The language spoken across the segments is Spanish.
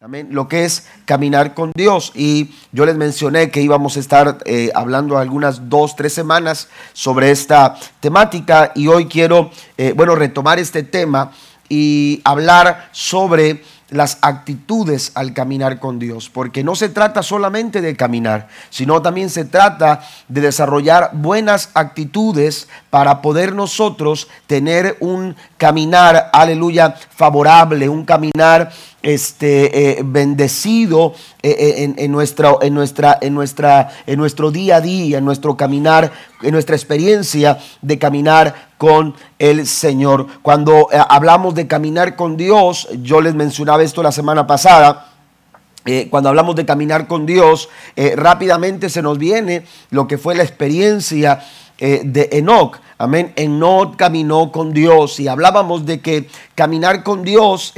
Amén. Lo que es caminar con Dios. Y yo les mencioné que íbamos a estar eh, hablando algunas dos, tres semanas sobre esta temática. Y hoy quiero, eh, bueno, retomar este tema y hablar sobre las actitudes al caminar con Dios, porque no se trata solamente de caminar, sino también se trata de desarrollar buenas actitudes para poder nosotros tener un caminar, aleluya, favorable, un caminar este, eh, bendecido eh, eh, en, nuestra, en, nuestra, en, nuestra, en nuestro día a día, en nuestro caminar, en nuestra experiencia de caminar con el Señor. Cuando hablamos de caminar con Dios, yo les mencionaba esto la semana pasada. cuando hablamos de caminar con Dios, rápidamente se nos viene lo que fue la experiencia de Enoch. Amén. Enoch caminó con Dios y hablábamos de que caminar con Dios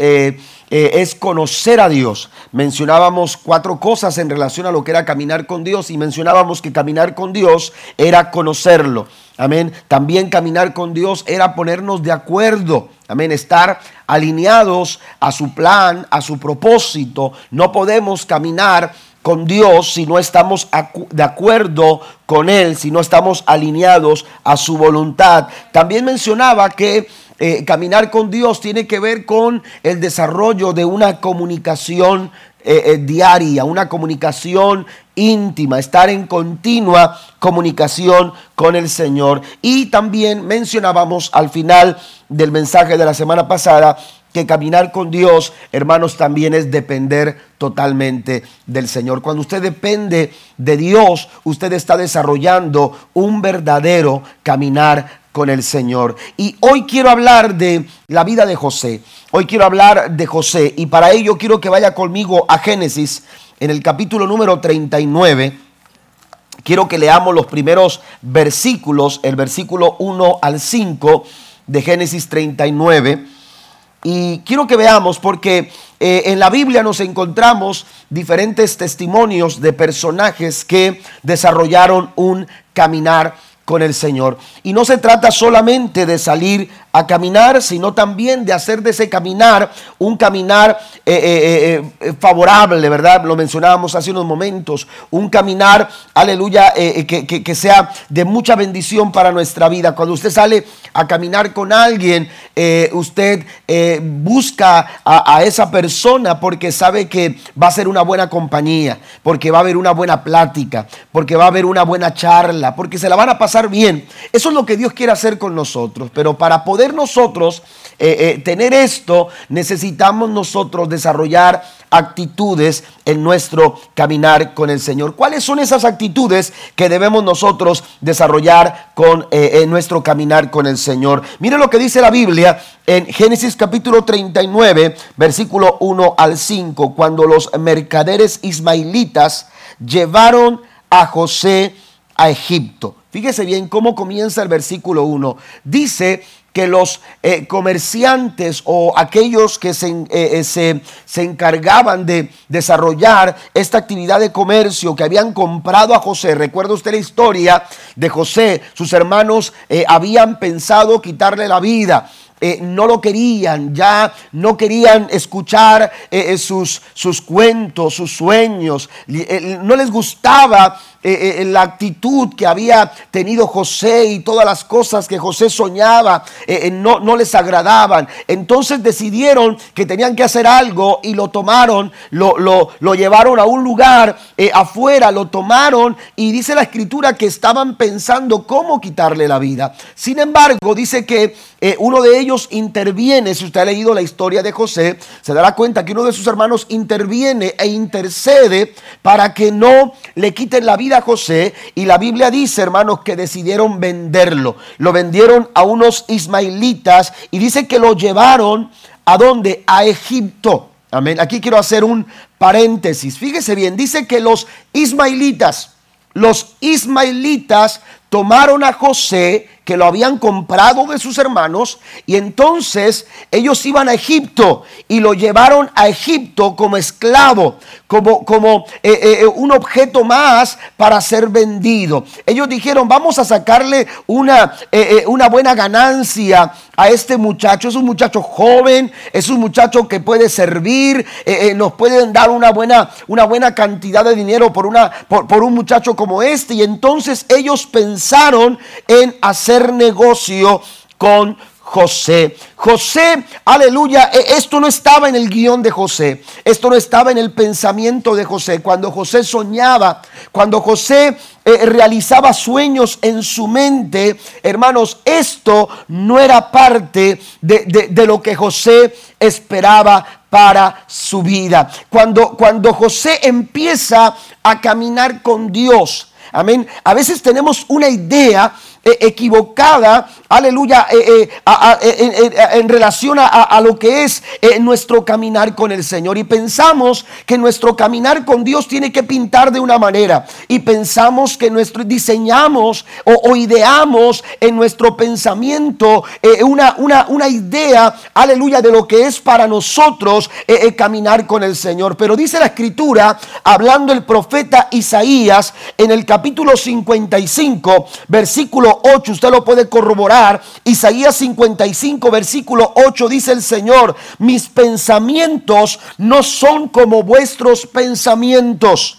eh, es conocer a Dios. Mencionábamos cuatro cosas en relación a lo que era caminar con Dios y mencionábamos que caminar con Dios era conocerlo. Amén. También caminar con Dios era ponernos de acuerdo. Amén. Estar alineados a su plan, a su propósito. No podemos caminar con Dios si no estamos de acuerdo con Él, si no estamos alineados a su voluntad. También mencionaba que eh, caminar con Dios tiene que ver con el desarrollo de una comunicación eh, eh, diaria, una comunicación íntima, estar en continua comunicación con el Señor. Y también mencionábamos al final del mensaje de la semana pasada que caminar con Dios, hermanos, también es depender totalmente del Señor. Cuando usted depende de Dios, usted está desarrollando un verdadero caminar con el Señor. Y hoy quiero hablar de la vida de José. Hoy quiero hablar de José y para ello quiero que vaya conmigo a Génesis en el capítulo número 39. Quiero que leamos los primeros versículos, el versículo 1 al 5 de Génesis 39. Y quiero que veamos porque eh, en la Biblia nos encontramos diferentes testimonios de personajes que desarrollaron un caminar con el Señor. Y no se trata solamente de salir a caminar, sino también de hacer de ese caminar un caminar eh, eh, eh, favorable, ¿verdad? Lo mencionábamos hace unos momentos, un caminar, aleluya, que, sea de mucha bendición para nuestra vida. Cuando usted sale a caminar con alguien, usted busca a, a esa persona porque sabe que va a ser una buena compañía, porque va a haber una buena plática, porque va a haber una buena charla, porque se la van a pasar bien. Eso es lo que Dios quiere hacer con nosotros, pero para poder nosotros eh, eh, tener esto, necesitamos nosotros desarrollar actitudes en nuestro caminar con el Señor. ¿Cuáles son esas actitudes que debemos nosotros desarrollar con eh, nuestro caminar con el Señor? Mire lo que dice la Biblia en Génesis capítulo 39, versículo 1 al 5, cuando los mercaderes ismaelitas llevaron a José a Egipto. Fíjese bien cómo comienza el versículo 1. Dice que los eh, comerciantes o aquellos que se, eh, eh, se, se, encargaban de desarrollar esta actividad de comercio que habían comprado a José, recuerda usted la historia de José, sus hermanos habían pensado quitarle la vida. no lo querían, ya no querían escuchar sus, sus cuentos, sus sueños, no les gustaba eh, eh, la actitud que había tenido José y todas las cosas que José soñaba eh, no, no, les agradaban. Entonces decidieron que tenían que hacer algo y lo tomaron, lo, lo, lo llevaron a un lugar afuera, lo tomaron y dice la escritura que estaban pensando cómo quitarle la vida. Sin embargo, dice que uno de ellos interviene, si usted ha leído la historia de José, se dará cuenta que uno de sus hermanos interviene e intercede para que no le quiten la vida a José y la Biblia dice, hermanos, que decidieron venderlo. Lo vendieron a unos ismaelitas y dice que lo llevaron a dónde? A Egipto. Amén. Aquí quiero hacer un paréntesis. Fíjese bien, dice que los ismaelitas, los ismaelitas tomaron a José que lo habían comprado de sus hermanos y entonces ellos iban a Egipto y lo llevaron a Egipto como esclavo, como, como eh, eh, eh, un objeto más para ser vendido. Ellos dijeron, vamos a sacarle una, una buena ganancia a este muchacho. Es un muchacho joven, es un muchacho que puede servir, nos pueden dar una buena, una buena cantidad de dinero por, una, por, por un muchacho como este. Y entonces ellos pensaron en hacer negocio con José. José, aleluya, e, esto no estaba en el guion de José, esto no estaba en el pensamiento de José. Cuando José soñaba, cuando José eh, realizaba sueños en su mente, hermanos, esto no era parte de, de lo que José esperaba para su vida. Cuando, cuando José empieza a caminar con Dios, amén, a veces tenemos una idea eh, equivocada, aleluya, eh, eh, en relación a, lo que es nuestro caminar con el Señor. Y pensamos que nuestro caminar con Dios tiene que pintar de una manera. Y pensamos que nuestro, diseñamos o, ideamos en nuestro pensamiento una, una, una, idea, aleluya, de lo que es para nosotros caminar con el Señor. Pero dice la escritura, hablando el profeta Isaías en el capítulo 55, versículo 8, usted lo puede corroborar. Isaías 55, versículo 8 dice el Señor, mis pensamientos no son como vuestros pensamientos.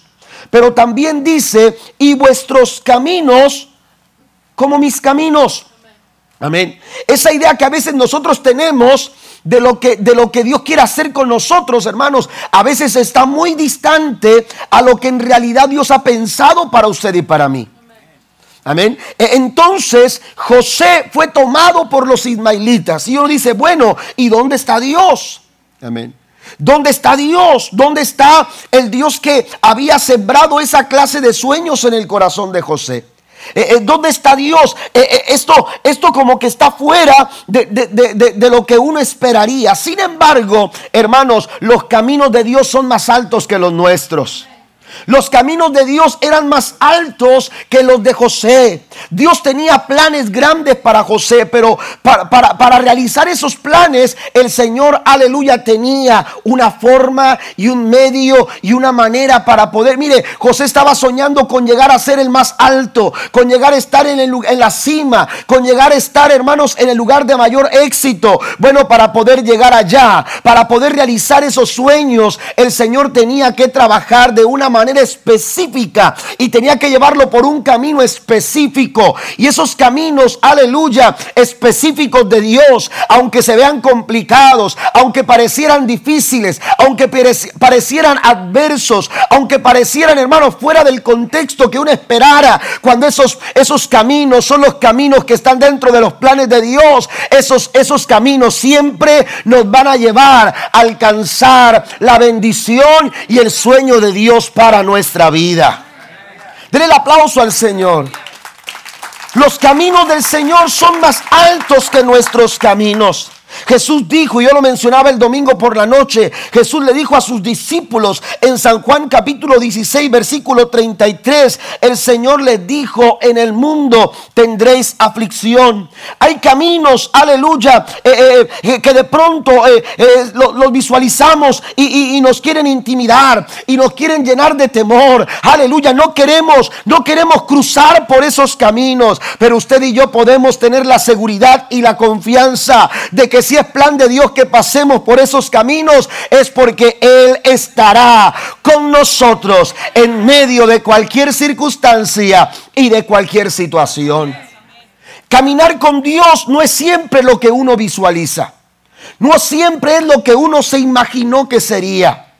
Pero también dice, y vuestros caminos como mis caminos. Amén. Esa idea que a veces nosotros tenemos de lo que de lo que Dios quiere hacer con nosotros, hermanos, a veces está muy distante a lo que en realidad Dios ha pensado para usted y para mí. Amén. E, entonces José fue tomado por los ismaelitas. Y uno dice, bueno, ¿y dónde está Dios? Amén. ¿Dónde está Dios? ¿Dónde está el Dios que había sembrado esa clase de sueños en el corazón de José? Eh, eh, ¿Dónde está Dios? Eh, esto, esto como que está fuera de, de, lo que uno esperaría. Sin embargo, hermanos, los caminos de Dios son más altos que los nuestros. Los caminos de Dios eran más altos que los de José. Dios tenía planes grandes para José, pero para, realizar esos planes, el Señor, aleluya, tenía una forma y un medio y una manera para poder. Mire, José estaba soñando con llegar a ser el más alto, con llegar a estar en, en la cima, con llegar a estar, hermanos, en el lugar de mayor éxito. Bueno, para poder llegar allá, para poder realizar esos sueños, el Señor tenía que trabajar de una manera manera específica y tenía que llevarlo por un camino específico. Y esos caminos, aleluya, específicos de Dios, aunque se vean complicados, aunque parecieran difíciles, aunque parecieran adversos, aunque parecieran, hermanos, fuera del contexto que uno esperara, cuando esos, esos caminos son los caminos que están dentro de los planes de Dios, esos, esos caminos siempre nos van a llevar a alcanzar la bendición y el sueño de Dios para nuestra vida. Denle el aplauso al Señor. Los caminos del Señor son más altos que nuestros caminos. Jesús dijo, y yo lo mencionaba el domingo por la noche, Jesús le dijo a sus discípulos en San Juan capítulo 16, versículo 33, el Señor le dijo, en el mundo tendréis aflicción. Hay caminos, aleluya, eh, eh, que de pronto eh, los visualizamos y, nos quieren intimidar y nos quieren llenar de temor. Aleluya, no queremos, no queremos cruzar por esos caminos, pero usted y yo podemos tener la seguridad y la confianza de que es plan de Dios que pasemos por esos caminos, es porque Él estará con nosotros en medio de cualquier circunstancia y de cualquier situación. Caminar con Dios no es siempre lo que uno visualiza. No siempre es lo que uno se imaginó que sería.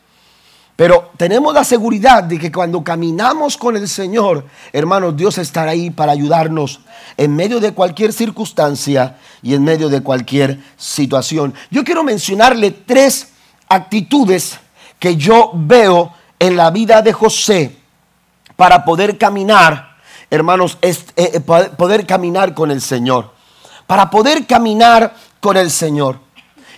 Pero tenemos la seguridad de que cuando caminamos con el Señor, hermanos, Dios estará ahí para ayudarnos en medio de cualquier circunstancia y en medio de cualquier situación. Yo quiero mencionarle tres actitudes que yo veo en la vida de José para poder caminar, hermanos, eh, eh, poder caminar con el Señor. Para poder caminar con el Señor.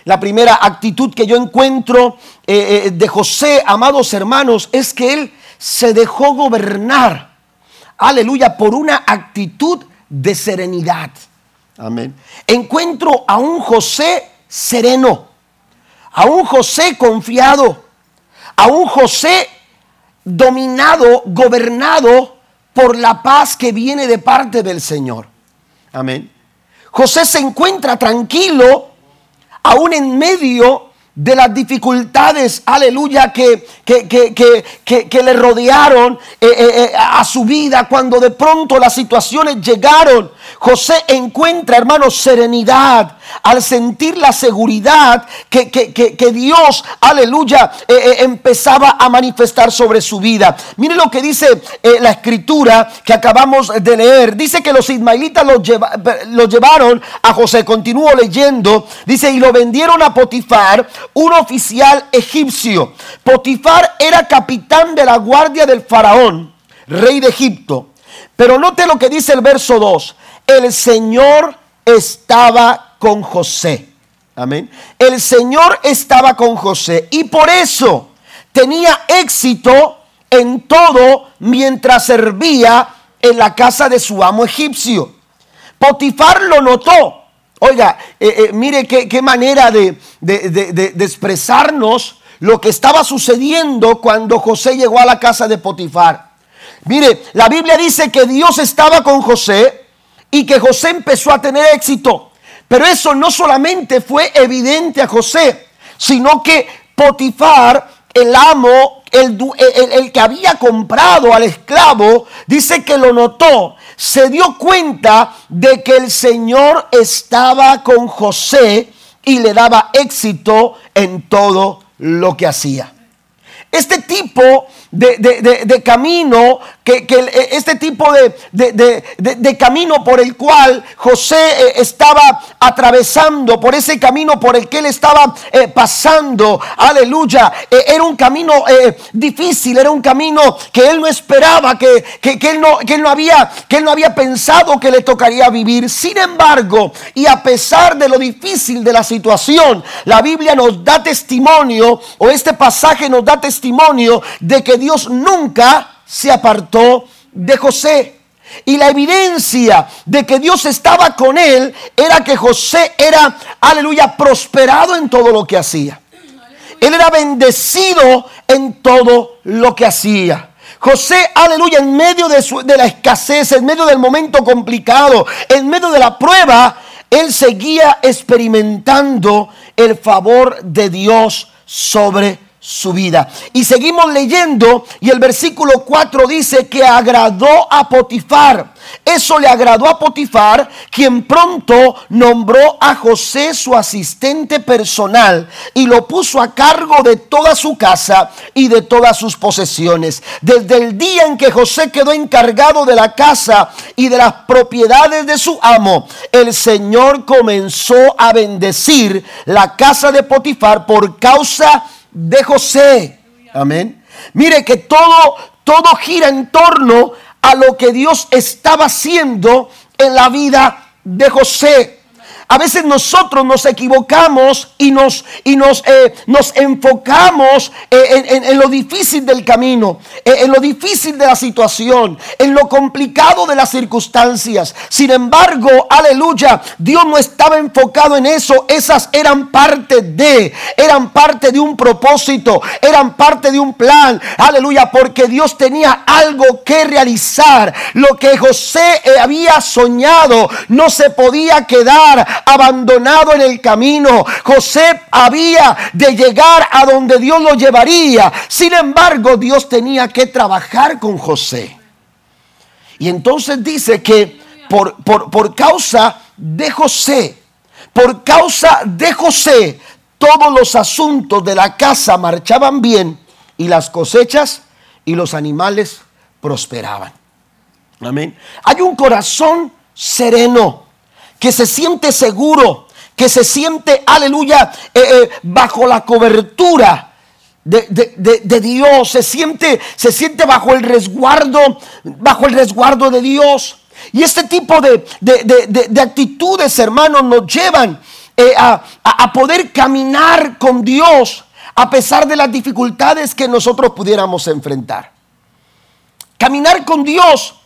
La primera actitud que yo encuentro eh, de José, amados hermanos, es que él se dejó gobernar, aleluya, por una actitud de serenidad. Amén. Encuentro a un José sereno, a un José confiado, a un José dominado, gobernado por la paz que viene de parte del Señor. Amén. José se encuentra tranquilo aún en medio de las dificultades, aleluya, que, que, que, que le rodearon eh, eh, eh, a su vida cuando de pronto las situaciones llegaron. José encuentra, hermanos, serenidad al sentir la seguridad que, que Dios, aleluya, empezaba a manifestar sobre su vida. Mire lo que dice la escritura que acabamos de leer. Dice que los ismaelitas lo, lo llevaron a José. Continúo leyendo. Dice, y lo vendieron a Potifar un oficial egipcio. Potifar era capitán de la guardia del faraón, rey de Egipto. Pero note lo que dice el verso 2. El Señor estaba con José. Amén. El Señor estaba con José y por eso tenía éxito en todo mientras servía en la casa de su amo egipcio. Potifar lo notó Oiga, eh, eh, mire qué, manera de, expresarnos lo que estaba sucediendo cuando José llegó a la casa de Potifar. Mire, la Biblia dice que Dios estaba con José y que José empezó a tener éxito. Pero eso no solamente fue evidente a José, sino que Potifar, el amo, el, el, que había comprado al esclavo, dice que lo notó se dio cuenta de que el Señor estaba con José y le daba éxito en todo lo que hacía. Este tipo de, camino, que, este tipo de, camino por el cual José eh, estaba atravesando, por ese camino por el que él estaba eh, pasando, aleluya, eh, era un camino difícil, era un camino que él no esperaba, que, él no, que, él no había, que él no había pensado que le tocaría vivir. Sin embargo, y a pesar de lo difícil de la situación, la Biblia nos da testimonio, o este pasaje nos da testimonio de que Dios nunca se apartó de José. Y la evidencia de que Dios estaba con él era que José era, aleluya, prosperado en todo lo que hacía. Él era bendecido en todo lo que hacía. José, aleluya, en medio de, de, la escasez, en medio del momento complicado, en medio de la prueba, él seguía experimentando el favor de Dios sobre su vida. Y seguimos leyendo y el versículo 4 dice que agradó a Potifar. Eso le agradó a Potifar, quien pronto nombró a José su asistente personal y lo puso a cargo de toda su casa y de todas sus posesiones. Desde el día en que José quedó encargado de la casa y de las propiedades de su amo, el Señor comenzó a bendecir la casa de Potifar por causa José. Amén. Mire que todo, todo gira en torno a lo que Dios estaba haciendo en la vida de José. A veces nosotros nos equivocamos y nos, y nos, eh, nos enfocamos eh, en, lo difícil del camino, eh, en lo difícil de la situación, en lo complicado de las circunstancias. Sin embargo, aleluya, Dios no estaba enfocado en eso. Esas eran parte de, eran parte de un propósito, eran parte de un plan. Aleluya, porque Dios tenía algo que realizar. Lo que José había soñado no se podía quedar abandonado en el camino. José había de llegar a donde Dios lo llevaría. Sin embargo, Dios tenía que trabajar con José. Y entonces dice que por, por, causa de José, por causa de José, todos los asuntos de la casa marchaban bien y las cosechas y los animales prosperaban. Amén. Hay un corazón sereno que se siente seguro, que se siente, aleluya, eh, eh, bajo la cobertura de, Dios, se siente, se siente bajo el resguardo, bajo el resguardo de Dios. Y este tipo de, actitudes, hermanos, nos llevan eh, a, a poder caminar con Dios a pesar de las dificultades que nosotros pudiéramos enfrentar. Caminar con Dios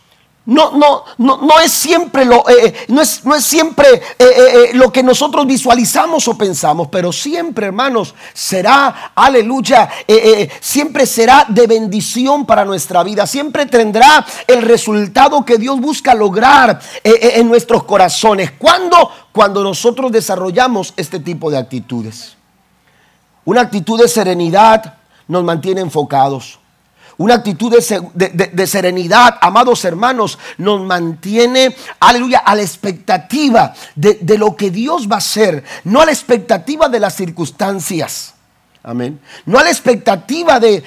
no, no, no, no es siempre lo, eh, eh, no es, no es siempre eh, lo que nosotros visualizamos o pensamos, pero siempre, hermanos, será, aleluya, siempre será de bendición para nuestra vida, siempre tendrá el resultado que Dios busca lograr en nuestros corazones. ¿Cuándo? Cuando nosotros desarrollamos este tipo de actitudes. Una actitud de serenidad nos mantiene enfocados. Una actitud de, serenidad, amados hermanos, nos mantiene, aleluya, a la expectativa de, lo que Dios va a hacer, no a la expectativa de las circunstancias. Amén. No a la expectativa de,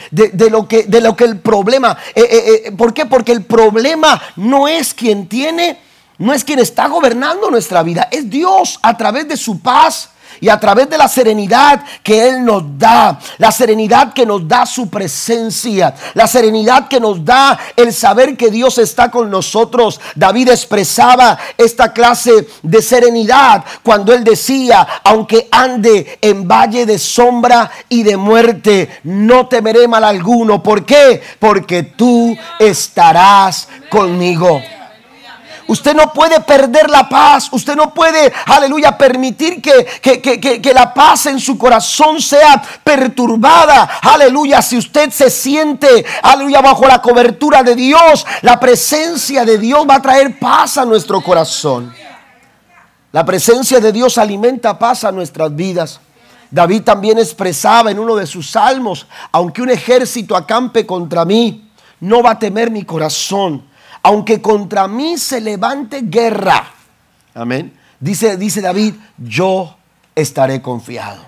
lo, que, de lo que el problema. Eh, eh, eh, ¿Por qué? Porque el problema no es quien tiene, no es quien está gobernando nuestra vida, es Dios a través de su paz y a través de la serenidad que Él nos da, la serenidad que nos da su presencia, la serenidad que nos da el saber que Dios está con nosotros. David expresaba esta clase de serenidad cuando Él decía, aunque ande en valle de sombra y de muerte, no temeré mal alguno. ¿Por qué? Porque tú estarás conmigo. Usted no puede perder la paz. Usted no puede, aleluya, permitir que, que, la paz en su corazón sea perturbada. Aleluya, si usted se siente, aleluya, bajo la cobertura de Dios, la presencia de Dios va a traer paz a nuestro corazón. La presencia de Dios alimenta paz a nuestras vidas. David también expresaba en uno de sus salmos, aunque un ejército acampe contra mí, no va a temer mi corazón aunque contra mí se levante guerra. Amén. Dice, dice David, yo estaré confiado.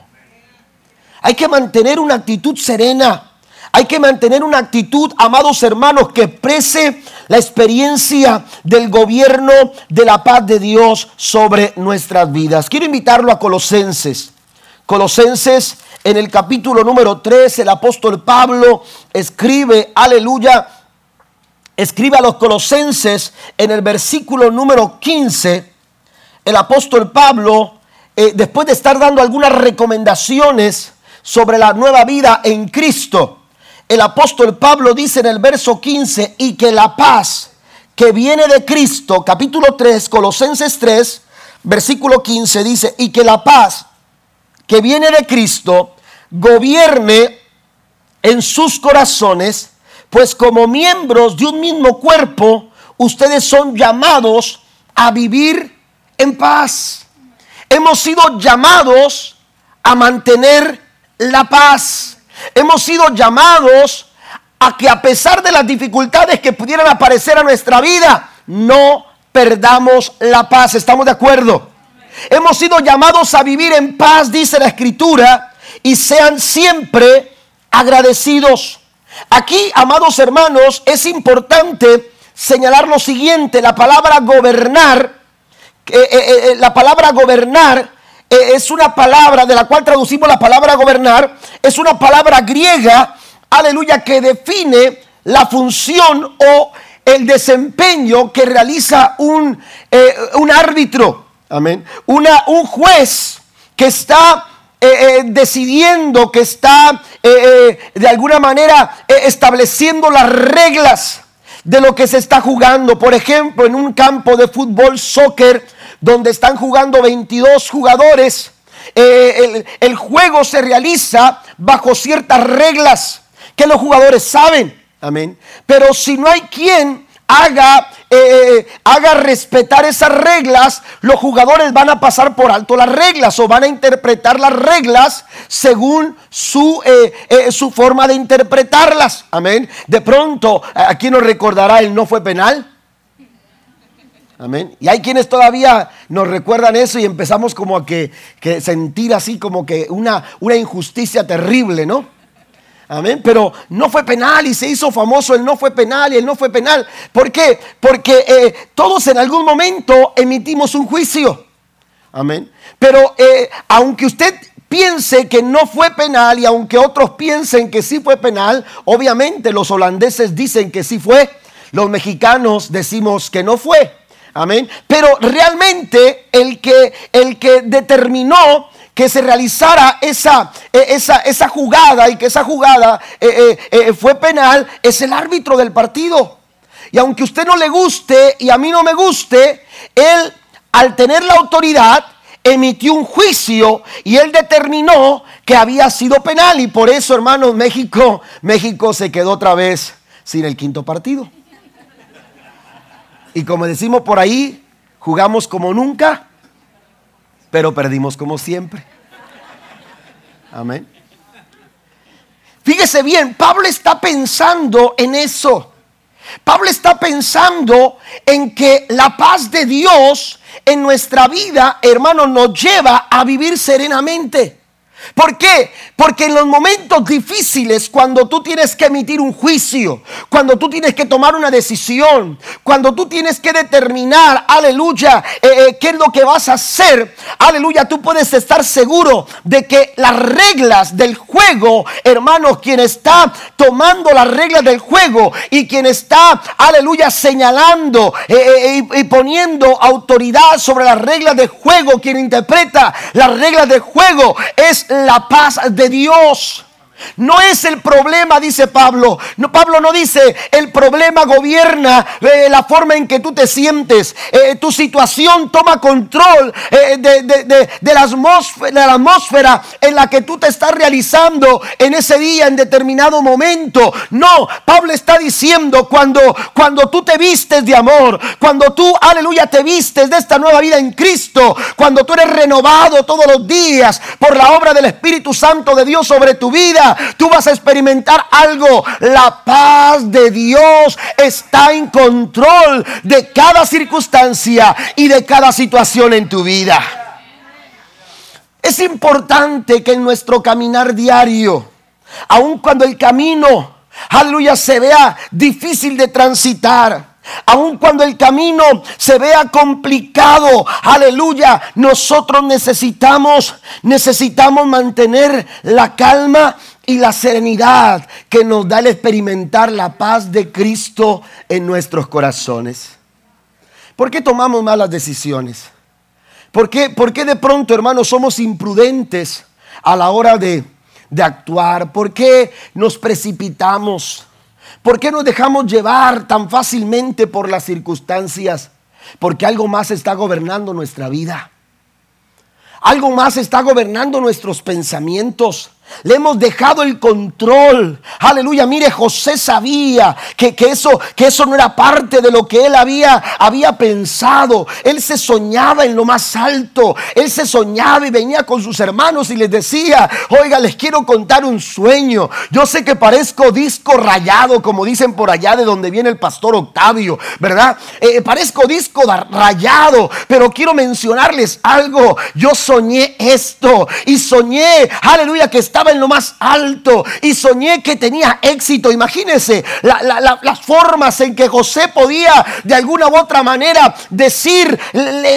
Hay que mantener una actitud serena. Hay que mantener una actitud, amados hermanos, que exprese la experiencia del gobierno de la paz de Dios sobre nuestras vidas. Quiero invitarlo a Colosenses. Colosenses en el capítulo número 3, el apóstol Pablo escribe, aleluya, escribe a los colosenses en el versículo número 15, el apóstol Pablo, eh, después de estar dando algunas recomendaciones sobre la nueva vida en Cristo, el apóstol Pablo dice en el verso 15, y que la paz que viene de Cristo, capítulo 3, Colosenses 3, versículo 15, dice, y que la paz que viene de Cristo gobierne en sus corazones, pues como miembros de un mismo cuerpo, ustedes son llamados a vivir en paz. Hemos sido llamados a mantener la paz. Hemos sido llamados a que a pesar de las dificultades que pudieran aparecer a nuestra vida, no perdamos la paz. ¿Estamos de acuerdo? Hemos sido llamados a vivir en paz, dice la escritura, y sean siempre agradecidos. Aquí, amados hermanos, es importante señalar lo siguiente, la palabra gobernar, eh, eh, eh, la palabra gobernar es una palabra de la cual traducimos la palabra gobernar, es una palabra griega, aleluya, que define la función o el desempeño que realiza un, un árbitro, amén, una, un juez que está decidiendo, que está eh, de alguna manera estableciendo las reglas de lo que se está jugando. Por ejemplo, en un campo de fútbol, soccer, donde están jugando 22 jugadores, el, el juego se realiza bajo ciertas reglas que los jugadores saben. Amén. Pero si no hay quien haga, eh, eh, haga respetar esas reglas, los jugadores van a pasar por alto las reglas o van a interpretar las reglas según su, eh, su forma de interpretarlas. Amén. De pronto, aquí nos recordará el no fue penal. Amén. Y hay quienes todavía nos recuerdan eso y empezamos como a que, que sentir así como que una, una injusticia terrible, ¿no? Amén. Pero no fue penal y se hizo famoso el no fue penal y el no fue penal. ¿Por qué? Porque eh, todos en algún momento emitimos un juicio. Amén. Pero eh, aunque usted piense que no fue penal y aunque otros piensen que sí fue penal, obviamente los holandeses dicen que sí fue, los mexicanos decimos que no fue. Amén. Pero realmente el que, el que determinó que se realizara esa, e, esa, esa jugada y que esa jugada eh, eh, eh, fue penal es el árbitro del partido. Y aunque a usted no le guste y a mí no me guste, Él, al tener la autoridad, emitió un juicio y Él determinó que había sido penal. Y por eso, hermanos, México, México se quedó otra vez sin el quinto partido. Y como decimos por ahí, jugamos como nunca, pero perdimos como siempre. Amén. Fíjese bien, Pablo está pensando en eso. Pablo está pensando en que la paz de Dios en nuestra vida, hermano, nos lleva a vivir serenamente. ¿Por qué? Porque en los momentos difíciles, cuando tú tienes que emitir un juicio, cuando tú tienes que tomar una decisión, cuando tú tienes que determinar, aleluya, eh, eh, qué es lo que vas a hacer, aleluya, tú puedes estar seguro de que las reglas del juego, hermano, quien está tomando las reglas del juego y quien está, aleluya, señalando eh, y poniendo autoridad sobre las reglas del juego, quien interpreta las reglas del juego, es la paz de Dios. No es el problema, dice Pablo. No, Pablo no dice, el problema gobierna eh, la forma en que tú te sientes. Eh, tu situación toma control eh, de, la atmósfera, de, la atmósfera, en la que tú te estás realizando en ese día, en determinado momento. No, Pablo está diciendo, cuando, cuando tú te vistes de amor, cuando tú, aleluya, te vistes de esta nueva vida en Cristo, cuando tú eres renovado todos los días por la obra del Espíritu Santo de Dios sobre tu vida tú vas a experimentar algo. La paz de Dios está en control de cada circunstancia y de cada situación en tu vida. Es importante que en nuestro caminar diario, aun cuando el camino, aleluya, se vea difícil de transitar, Aun cuando el camino se vea complicado, aleluya, nosotros necesitamos, necesitamos mantener la calma y la serenidad que nos da el experimentar la paz de Cristo en nuestros corazones. ¿Por qué tomamos malas decisiones? ¿Por qué, de pronto, hermanos, somos imprudentes a la hora de, de actuar? ¿Por qué nos precipitamos? ¿Por qué nos dejamos llevar tan fácilmente por las circunstancias? Porque algo más está gobernando nuestra vida. Algo más está gobernando nuestros pensamientos. Le hemos dejado el control. Aleluya. Mire, José sabía que, eso, que eso no era parte de lo que él había, había pensado. Él se soñaba en lo más alto. Él se soñaba y venía con sus hermanos y les decía, oiga, les quiero contar un sueño. Yo sé que parezco disco rayado, como dicen por allá de donde viene el pastor Octavio, ¿verdad? Eh, parezco disco rayado, pero quiero mencionarles algo. Yo soñé esto y soñé, aleluya, que estaba en lo más alto y soñé que tenía éxito. Imagínense las formas en que José podía de alguna u otra manera decir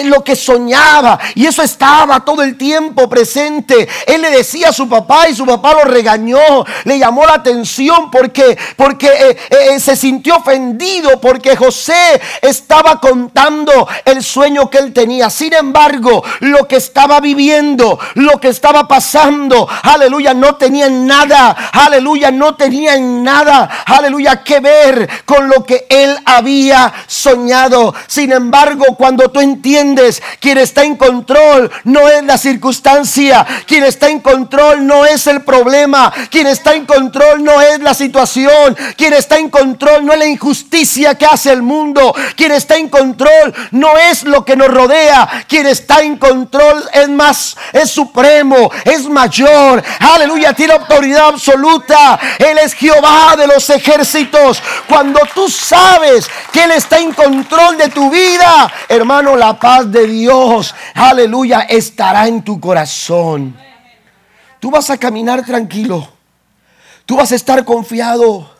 lo que soñaba. Y eso estaba todo el tiempo presente. Él le decía a su papá y su papá lo regañó, le llamó la atención porque, porque eh, eh, se sintió ofendido porque José estaba contando el sueño que él tenía. Sin embargo, lo que estaba viviendo, lo que estaba pasando, aleluya no tenían nada, aleluya, no tenían nada, aleluya, que ver con lo que él había soñado. Sin embargo, cuando tú entiendes quién está en control, no es la circunstancia, quien está en control no es el problema, quien está en control no es la situación, quien está en control no es la injusticia que hace el mundo, quien está en control no es lo que nos rodea, quien está en control es más, es supremo, es mayor. Aleluya, tiene autoridad absoluta. Él es Jehová de los ejércitos. Cuando tú sabes que Él está en control de tu vida, hermano, la paz de Dios, aleluya, estará en tu corazón. Tú vas a caminar tranquilo. Tú vas a estar confiado.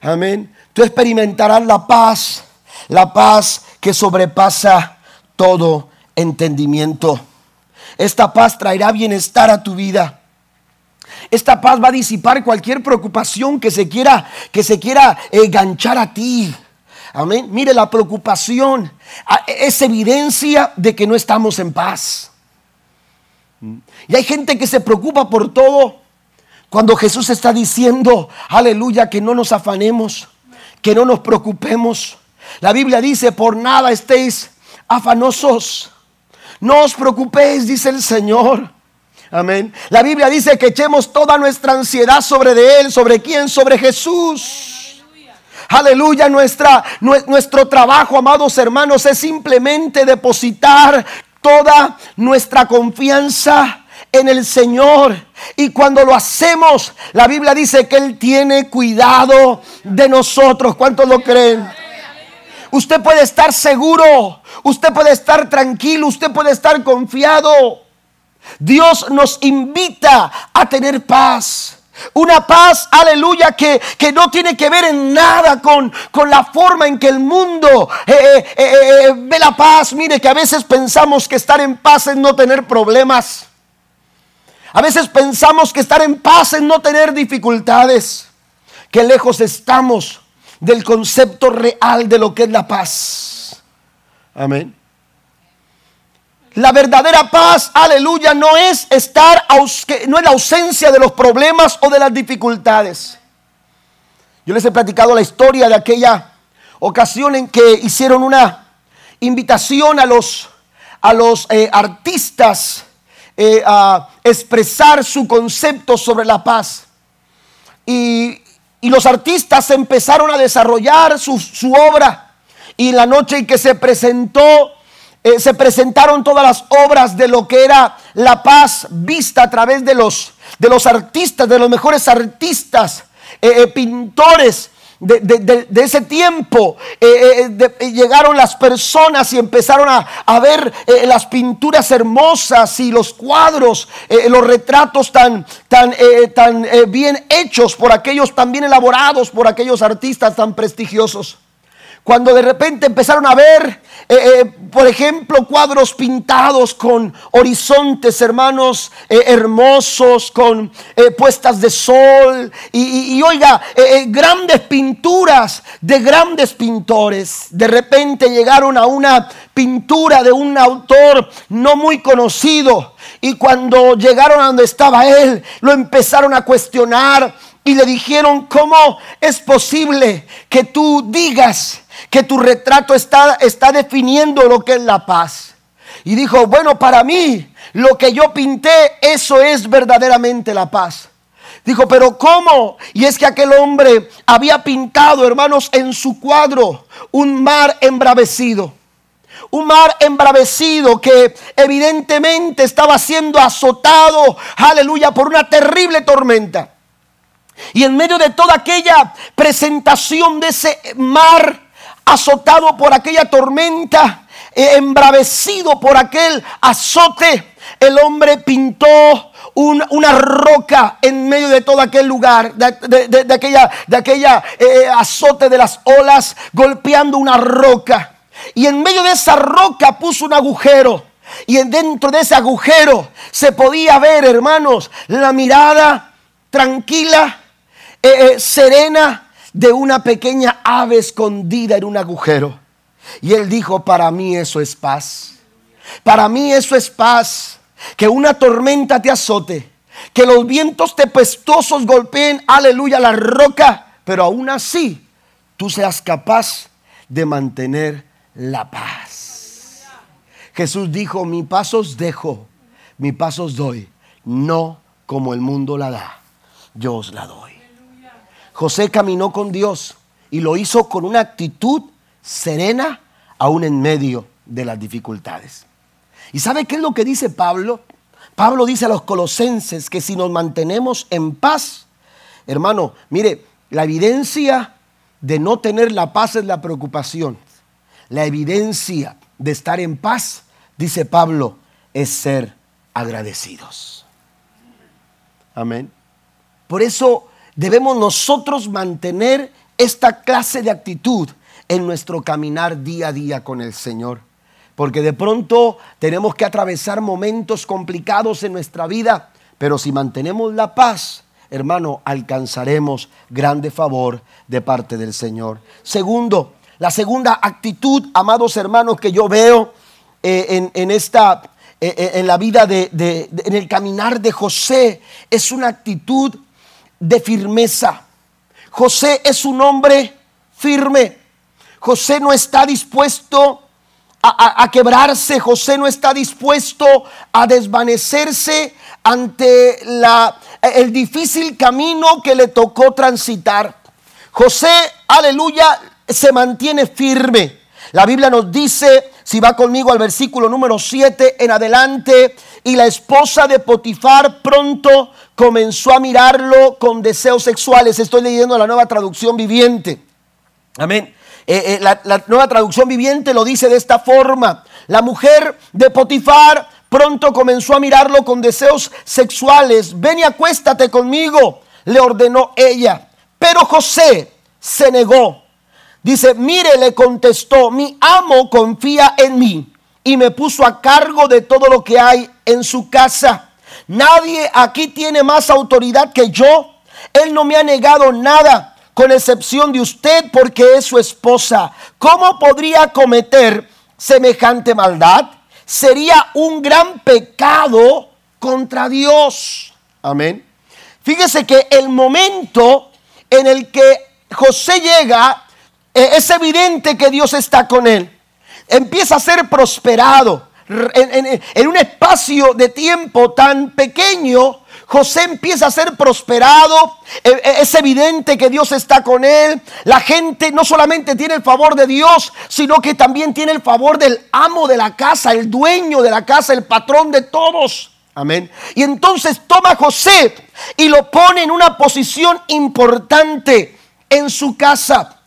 Amén. Tú experimentarás la paz, la paz que sobrepasa todo entendimiento. Esta paz traerá bienestar a tu vida. Esta paz va a disipar cualquier preocupación que se quiera, que se quiera enganchar a ti. Amén. Mire, la preocupación ah, es evidencia de que no estamos en paz. Y hay gente que se preocupa por todo. Cuando Jesús está diciendo, aleluya, que no nos afanemos, que no nos preocupemos. La Biblia dice, por nada estéis afanosos. No os preocupéis, dice el Señor. Amén. La Biblia dice que echemos toda nuestra ansiedad sobre de Él. ¿Sobre quién? Sobre Jesús. Aleluya. Nuestra, nuestro trabajo, amados hermanos, es simplemente depositar toda nuestra confianza en el Señor. Y cuando lo hacemos, la Biblia dice que Él tiene cuidado de nosotros. ¿Cuántos lo creen? Usted puede estar seguro, usted puede estar tranquilo, usted puede estar confiado. Dios nos invita a tener paz. Una paz, aleluya, que, que, no tiene que ver en nada con, con la forma en que el mundo eh, eh, eh, ve la paz. Mire que a veces pensamos que estar en paz es no tener problemas. A veces pensamos que estar en paz es no tener dificultades. Que lejos estamos del concepto real de lo que es la paz. Amén. La verdadera paz, aleluya, no es estar, no es la ausencia de los problemas o de las dificultades. Yo les he platicado la historia de aquella ocasión en que hicieron una invitación a los, a los eh, artistas eh, a expresar su concepto sobre la paz. Y, los artistas empezaron a desarrollar su, su obra. Y la noche en que se presentó eh, se presentaron todas las obras de lo que era la paz vista a través de los, de los artistas, de los mejores artistas, eh, eh, pintores. De, ese tiempo llegaron las personas y empezaron a, a ver las pinturas hermosas y los cuadros, los retratos tan, tan, tan bien hechos por aquellos, tan bien elaborados por aquellos artistas tan prestigiosos. Cuando de repente empezaron a ver, eh, eh, por ejemplo, cuadros pintados con horizontes, hermanos, eh, hermosos, con puestas de sol, y, oiga, grandes pinturas de grandes pintores. De repente llegaron a una pintura de un autor no muy conocido, y cuando llegaron a donde estaba él, lo empezaron a cuestionar y le dijeron, ¿cómo es posible que tú digas que tu retrato está, está definiendo lo que es la paz. Y dijo, bueno, para mí lo que yo pinté, eso es verdaderamente la paz. Dijo, pero ¿cómo? Y es que aquel hombre había pintado, hermanos, en su cuadro un mar embravecido. Un mar embravecido que evidentemente estaba siendo azotado, aleluya, por una terrible tormenta. Y en medio de toda aquella presentación de ese mar, azotado por aquella tormenta, eh, embravecido por aquel azote, el hombre pintó una roca en medio de todo aquel lugar, de, aquella, de aquella eh, azote de las olas, golpeando una roca. Y en medio de esa roca puso un agujero. Y dentro de ese agujero se podía ver, hermanos, la mirada tranquila, eh, serena de una pequeña ave escondida en un agujero. Y él dijo, para mí eso es paz. Para mí eso es paz. Que una tormenta te azote. Que los vientos tempestuosos golpeen, aleluya, la roca. Pero aún así, tú seas capaz de mantener la paz. Jesús dijo, mi paz os dejo, mi paz os doy. No como el mundo la da, yo os la doy. José caminó con Dios y lo hizo con una actitud serena aún en medio de las dificultades. ¿Y sabe qué es lo que dice Pablo? Pablo dice a los colosenses que si nos mantenemos en paz, hermano, mire, la evidencia de no tener la paz es la preocupación. La evidencia de estar en paz, dice Pablo, es ser agradecidos. Amén. Por eso debemos nosotros mantener esta clase de actitud en nuestro caminar día a día con el Señor. Porque de pronto tenemos que atravesar momentos complicados en nuestra vida, pero si mantenemos la paz, hermano, alcanzaremos grande favor de parte del Señor. Segundo, la segunda actitud, amados hermanos, que yo veo eh, en, esta, eh, eh, en la vida de, en el caminar de José, es una actitud de firmeza. José es un hombre firme. José no está dispuesto a, quebrarse, José no está dispuesto a desvanecerse ante la, el difícil camino que le tocó transitar. José, aleluya, se mantiene firme. La Biblia nos dice, si va conmigo al versículo número 7 en adelante, y la esposa de Potifar pronto comenzó a mirarlo con deseos sexuales. Estoy leyendo la nueva traducción viviente. Amén. Eh, eh, la, la nueva traducción viviente lo dice de esta forma. La mujer de Potifar pronto comenzó a mirarlo con deseos sexuales. Ven y acuéstate conmigo, le ordenó ella. Pero José se negó. Dice, mire, le contestó, mi amo confía en mí y me puso a cargo de todo lo que hay en su casa. Nadie aquí tiene más autoridad que yo. Él no me ha negado nada con excepción de usted porque es su esposa. ¿Cómo podría cometer semejante maldad? Sería un gran pecado contra Dios. Amén. Fíjese que el momento en el que José llega, es evidente que Dios está con él. Empieza a ser prosperado. en, un espacio de tiempo tan pequeño, José empieza a ser prosperado, eh, eh, es evidente que Dios está con él. La gente no solamente tiene el favor de Dios, sino que también tiene el favor del amo de la casa, el dueño de la casa, el patrón de todos. Amén. Y entonces toma a José y lo pone en una posición importante en su casa.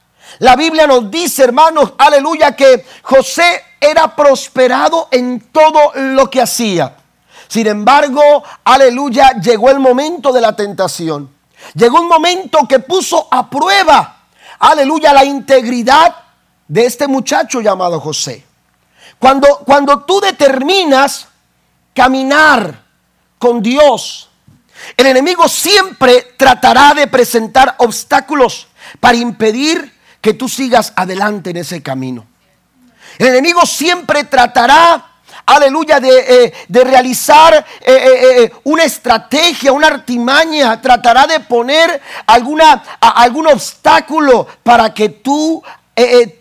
La Biblia nos dice, hermanos, aleluya, que José era prosperado en todo lo que hacía. Sin embargo, aleluya, llegó el momento de la tentación. Llegó un momento que puso a prueba, aleluya, la integridad de este muchacho llamado José. Cuando, cuando tú determinas caminar con Dios, el enemigo siempre tratará de presentar obstáculos para impedir que tú sigas adelante en ese camino. El enemigo siempre tratará aleluya, de, eh, realizar eh, eh, una estrategia, una artimaña, tratará de poner alguna, algún obstáculo para que tú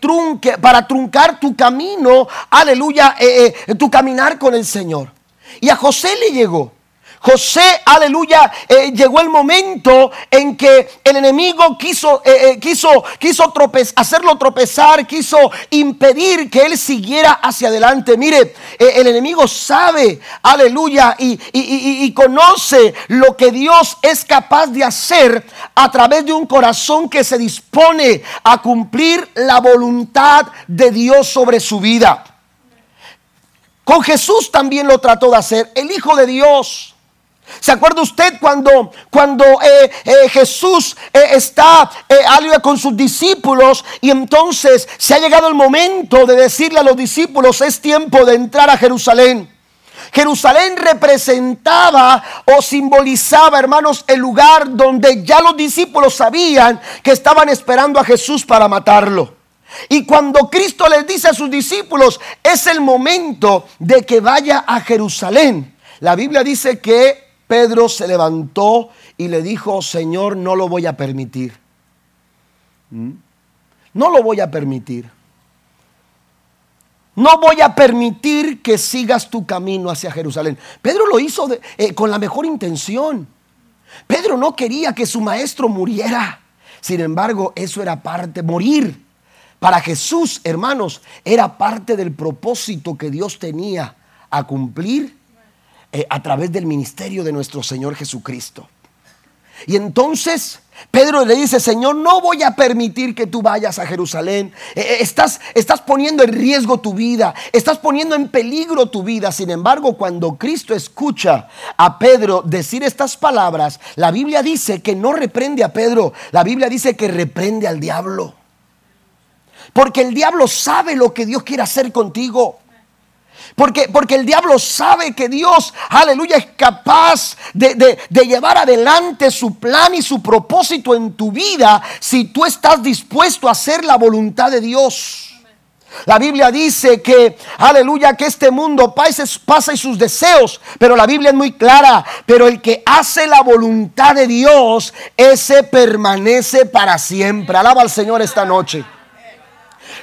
trunque, para truncar tu camino, aleluya, tu caminar con el Señor. Y a José le llegó. José, aleluya, eh, llegó el momento en que el enemigo quiso, eh, eh, quiso, quiso hacerlo tropezar, quiso impedir que él siguiera hacia adelante. Mire, el enemigo sabe, aleluya, y, y conoce lo que Dios es capaz de hacer a través de un corazón que se dispone a cumplir la voluntad de Dios sobre su vida. Con Jesús también lo trató de hacer, el Hijo de Dios. ¿Se acuerda usted cuando, cuando eh, eh, Jesús eh, está con sus discípulos y entonces se ha llegado el momento de decirle a los discípulos es tiempo de entrar a Jerusalén? Jerusalén representaba o simbolizaba, hermanos, el lugar donde ya los discípulos sabían que estaban esperando a Jesús para matarlo. Y cuando Cristo les dice a sus discípulos, es el momento de que vaya a Jerusalén. La Biblia dice que Pedro se levantó y le dijo, Señor, no lo voy a permitir. ¿Mm? No lo voy a permitir. No voy a permitir que sigas tu camino hacia Jerusalén. Pedro lo hizo eh, con la mejor intención. Pedro no quería que su maestro muriera. Sin embargo, eso era parte, morir. Para Jesús, hermanos, era parte del propósito que Dios tenía a cumplir eh, a través del ministerio de nuestro Señor Jesucristo. Y entonces Pedro le dice, Señor, no voy a permitir que tú vayas a Jerusalén. Eh, eh, estás, estás poniendo en riesgo tu vida, estás poniendo en peligro tu vida. Sin embargo, cuando Cristo escucha a Pedro decir estas palabras, la Biblia dice que no reprende a Pedro, la Biblia dice que reprende al diablo. Porque el diablo sabe lo que Dios quiere hacer contigo. Porque, porque el diablo sabe que Dios, aleluya, es capaz de, de, llevar adelante su plan y su propósito en tu vida si tú estás dispuesto a hacer la voluntad de Dios. La Biblia dice que, aleluya, que este mundo pasa y sus deseos, pero la Biblia es muy clara, pero el que hace la voluntad de Dios, ese permanece para siempre. Alaba al Señor esta noche.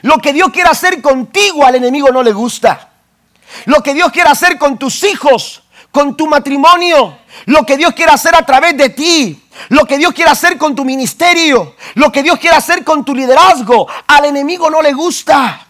Lo que Dios quiere hacer contigo al enemigo no le gusta. Lo que Dios quiere hacer con tus hijos, con tu matrimonio, lo que Dios quiere hacer a través de ti, lo que Dios quiere hacer con tu ministerio, lo que Dios quiere hacer con tu liderazgo, al enemigo no le gusta.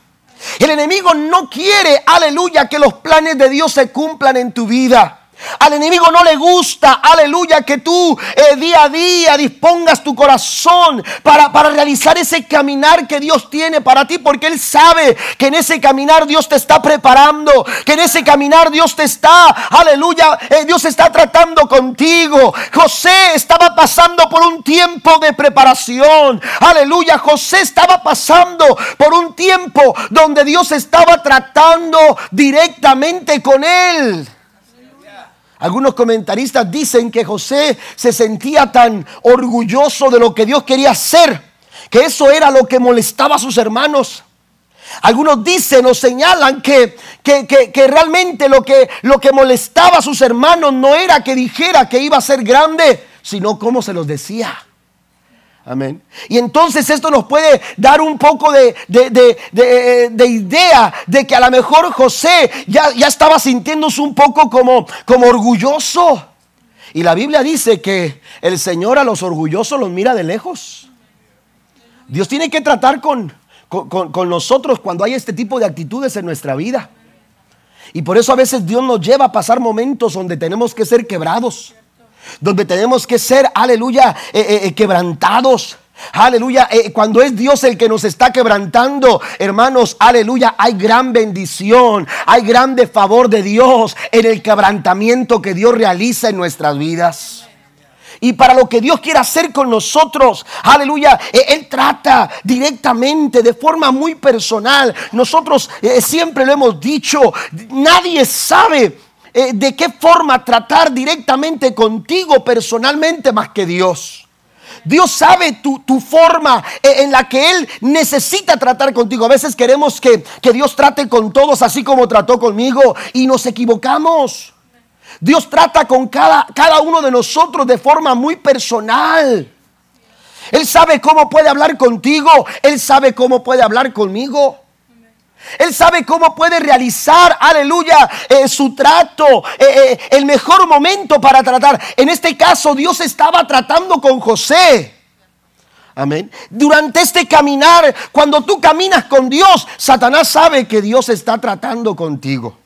El enemigo no quiere, aleluya, que los planes de Dios se cumplan en tu vida. Al enemigo no le gusta, aleluya, que tú eh, día a día dispongas tu corazón para, para, realizar ese caminar que Dios tiene para ti, porque Él sabe que en ese caminar Dios te está preparando, que en ese caminar Dios te está, aleluya, eh, Dios está tratando contigo. José estaba pasando por un tiempo de preparación, aleluya, José estaba pasando por un tiempo donde Dios estaba tratando directamente con él. Algunos comentaristas dicen que José se sentía tan orgulloso de lo que Dios quería hacer, que eso era lo que molestaba a sus hermanos. Algunos dicen o señalan que, que, realmente lo que, lo que molestaba a sus hermanos no era que dijera que iba a ser grande, sino cómo se los decía. Amén. Y entonces esto nos puede dar un poco de, idea de que a lo mejor José ya, ya estaba sintiéndose un poco como, como orgulloso. Y la Biblia dice que el Señor a los orgullosos los mira de lejos. Dios tiene que tratar con, con, con, nosotros cuando hay este tipo de actitudes en nuestra vida. Y por eso a veces Dios nos lleva a pasar momentos donde tenemos que ser quebrados donde tenemos que ser, aleluya, eh, eh, eh, quebrantados. Aleluya, cuando es Dios el que nos está quebrantando, hermanos, aleluya, hay gran bendición, hay grande favor de Dios en el quebrantamiento que Dios realiza en nuestras vidas. Y para lo que Dios quiere hacer con nosotros, aleluya, Él trata directamente, de forma muy personal. Nosotros siempre lo hemos dicho, nadie sabe eh, de qué forma tratar directamente contigo personalmente más que Dios. Dios sabe tu, forma eh, en la que Él necesita tratar contigo. A veces queremos que, que Dios trate con todos así como trató conmigo y nos equivocamos. Dios trata con cada, cada uno de nosotros de forma muy personal. Él sabe cómo puede hablar contigo. Él sabe cómo puede hablar conmigo. Él sabe cómo puede realizar, aleluya, eh, su trato, eh, eh, el mejor momento para tratar. En este caso, Dios estaba tratando con José. Amén. Durante este caminar, cuando tú caminas con Dios, Satanás sabe que Dios está tratando contigo.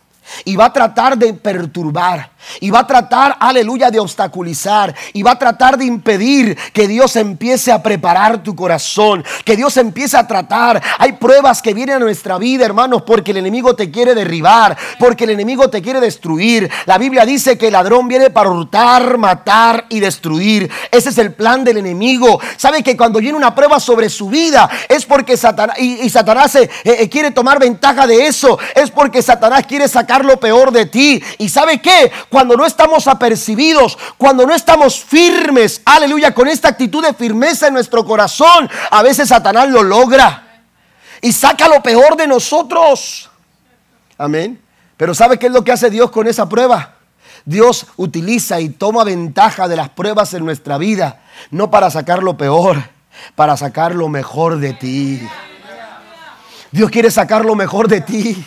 Y va a tratar de perturbar. Y va a tratar, aleluya, de obstaculizar. Y va a tratar de impedir que Dios empiece a preparar tu corazón. Que Dios empiece a tratar. Hay pruebas que vienen a nuestra vida, hermanos, porque el enemigo te quiere derribar. Porque el enemigo te quiere destruir. La Biblia dice que el ladrón viene para hurtar, matar y destruir. Ese es el plan del enemigo. Sabe que cuando viene una prueba sobre su vida es porque Satanás, y, Satanás eh, eh, quiere tomar ventaja de eso. Es porque Satanás quiere sacar lo peor de ti. ¿Y sabe qué? cuando no estamos apercibidos, cuando no estamos firmes, aleluya, con esta actitud de firmeza en nuestro corazón, a veces Satanás lo logra y saca lo peor de nosotros. Amén. Pero ¿sabe qué es lo que hace Dios con esa prueba? Dios utiliza y toma ventaja de las pruebas en nuestra vida, no para sacar lo peor, para sacar lo mejor de ti. Dios quiere sacar lo mejor de ti.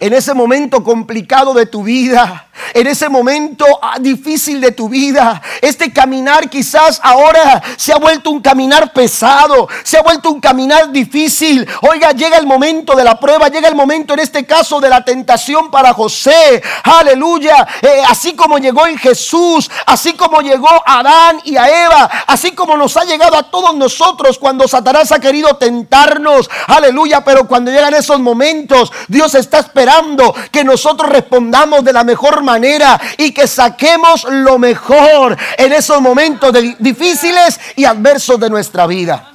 En ese momento complicado de tu vida, en ese momento ah, difícil de tu vida. Este caminar quizás ahora se ha vuelto un caminar pesado, se ha vuelto un caminar difícil. Oiga, llega el momento de la prueba, llega el momento en este caso de la tentación para José. Aleluya. Eh, así como llegó en Jesús, así como llegó a Adán y a Eva, así como nos ha llegado a todos nosotros cuando Satanás ha querido tentarnos. Aleluya. Pero cuando llegan esos momentos, Dios está esperando que nosotros respondamos de la mejor manera y que saquemos lo mejor en esos momentos difíciles y adversos de nuestra vida.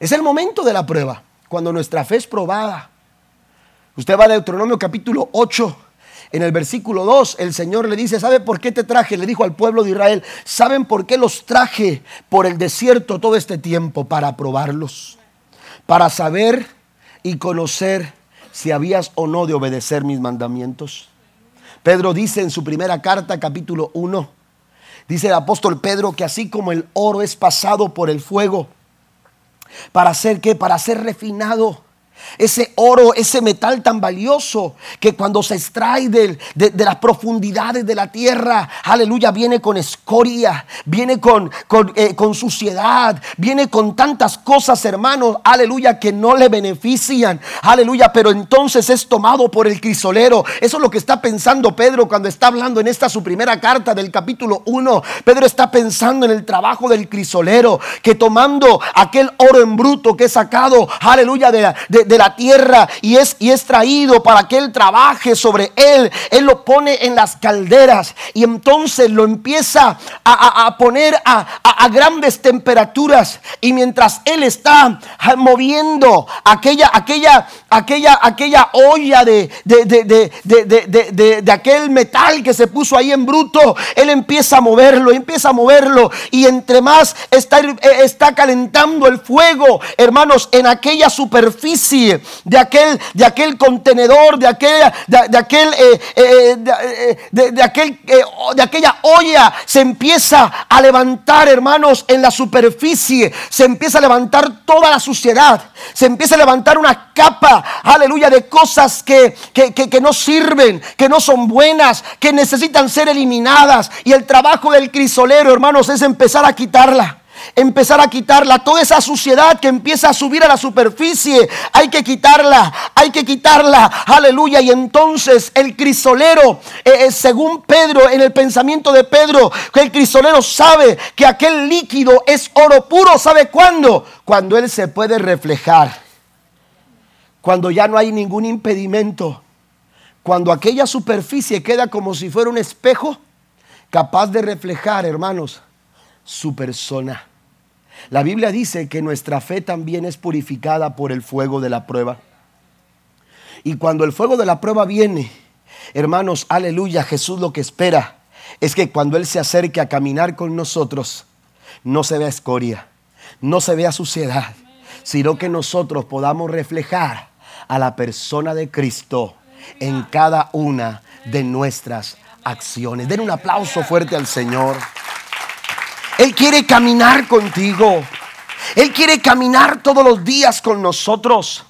Es el momento de la prueba, cuando nuestra fe es probada. Usted va a Deuteronomio capítulo 8. En el versículo 2 el Señor le dice, ¿sabe por qué te traje? Le dijo al pueblo de Israel, ¿saben por qué los traje por el desierto todo este tiempo? Para probarlos, para saber y conocer si habías o no de obedecer mis mandamientos. Pedro dice en su primera carta, capítulo 1, dice el apóstol Pedro que así como el oro es pasado por el fuego, para ser qué? Para ser refinado ese oro, ese metal tan valioso que cuando se extrae de, las profundidades de la tierra, aleluya, viene con escoria, viene con, eh, con, suciedad, viene con tantas cosas, hermanos, aleluya, que no le benefician, aleluya, pero entonces es tomado por el crisolero. Eso es lo que está pensando Pedro cuando está hablando en esta su primera carta del capítulo 1. Pedro está pensando en el trabajo del crisolero, que tomando aquel oro en bruto que es sacado, aleluya, de, de de la tierra y es, y es traído para que Él trabaje sobre Él. Él lo pone en las calderas y entonces lo empieza a, poner a, grandes temperaturas. Y mientras Él está moviendo aquella, aquella, aquella, aquella olla de, de, de, aquel metal que se puso ahí en bruto, Él empieza a moverlo, empieza a moverlo. Y entre más está, está calentando el fuego, hermanos, en aquella superficie de aquel, de aquel contenedor, de aquella, de, aquel, de, aquel, de aquella olla, se empieza a levantar, hermanos, en la superficie, se empieza a levantar toda la suciedad, se empieza a levantar una capa, aleluya, de cosas que, que no sirven, que no son buenas, que necesitan ser eliminadas. Y el trabajo del crisolero, hermanos, es empezar a quitarla empezar a quitarla. Toda esa suciedad que empieza a subir a la superficie, hay que quitarla, hay que quitarla. Aleluya. Y entonces el crisolero, eh, eh, según Pedro, en el pensamiento de Pedro, que el crisolero sabe que aquel líquido es oro puro. ¿Sabe cuándo? Cuando él se puede reflejar. Cuando ya no hay ningún impedimento. Cuando aquella superficie queda como si fuera un espejo capaz de reflejar, hermanos, su persona. La Biblia dice que nuestra fe también es purificada por el fuego de la prueba. Y cuando el fuego de la prueba viene, hermanos, aleluya, Jesús lo que espera es que cuando Él se acerque a caminar con nosotros, no se vea escoria, no se vea suciedad, sino que nosotros podamos reflejar a la persona de Cristo en cada una de nuestras acciones. Den un aplauso fuerte al Señor. Él quiere caminar contigo. Él quiere caminar todos los días con nosotros.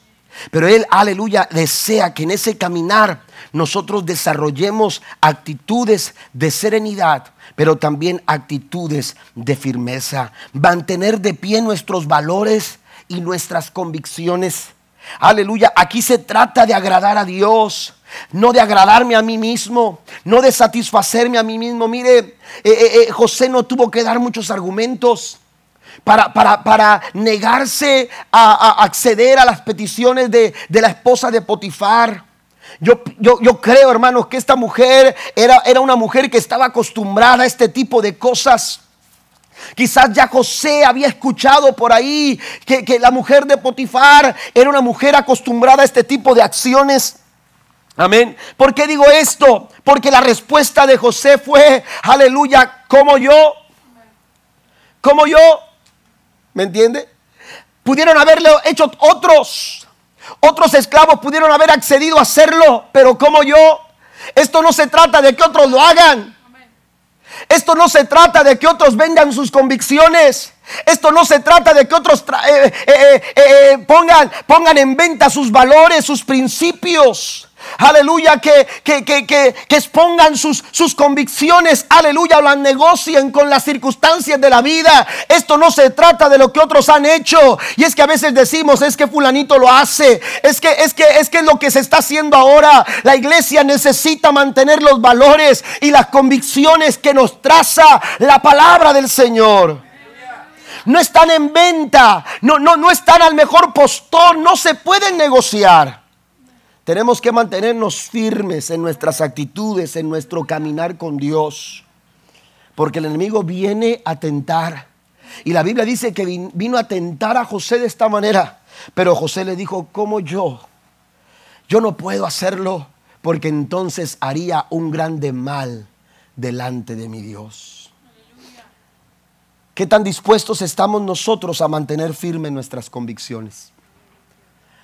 Pero Él, aleluya, desea que en ese caminar nosotros desarrollemos actitudes de serenidad, pero también actitudes de firmeza. Mantener de pie nuestros valores y nuestras convicciones. Aleluya, aquí se trata de agradar a Dios no de agradarme a mí mismo, no de satisfacerme a mí mismo. Mire, eh, eh, eh, José no tuvo que dar muchos argumentos. Para, para, negarse a, acceder a las peticiones de, la esposa de Potifar. Yo, yo, creo, hermanos, que esta mujer era, era una mujer que estaba acostumbrada a este tipo de cosas. Quizás ya José había escuchado por ahí que, que, la mujer de Potifar era una mujer acostumbrada a este tipo de acciones. Amén. ¿Por qué digo esto? Porque la respuesta de José fue, aleluya, como yo, como yo, ¿me entiende? Pudieron haberlo hecho otros, otros esclavos pudieron haber accedido a hacerlo, pero como yo, esto no se trata de que otros lo hagan. Esto no se trata de que otros vendan sus convicciones. Esto no se trata de que otros eh, eh, eh, pongan, pongan en venta sus valores, sus principios. Aleluya, que, que, que, que, expongan sus, sus convicciones, aleluya, las negocien con las circunstancias de la vida. Esto no se trata de lo que otros han hecho. Y es que a veces decimos, es que fulanito lo hace. Es que es que es que lo que se está haciendo ahora. La iglesia necesita mantener los valores y las convicciones que nos traza la palabra del Señor no están en venta, no, no, no están al mejor postor, no se pueden negociar. Tenemos que mantenernos firmes en nuestras actitudes, en nuestro caminar con Dios. Porque el enemigo viene a tentar. Y la Biblia dice que vino a tentar a José de esta manera. Pero José le dijo, ¿cómo yo? Yo no puedo hacerlo porque entonces haría un grande mal delante de mi Dios. ¿Qué tan dispuestos estamos nosotros a mantener firmes nuestras convicciones?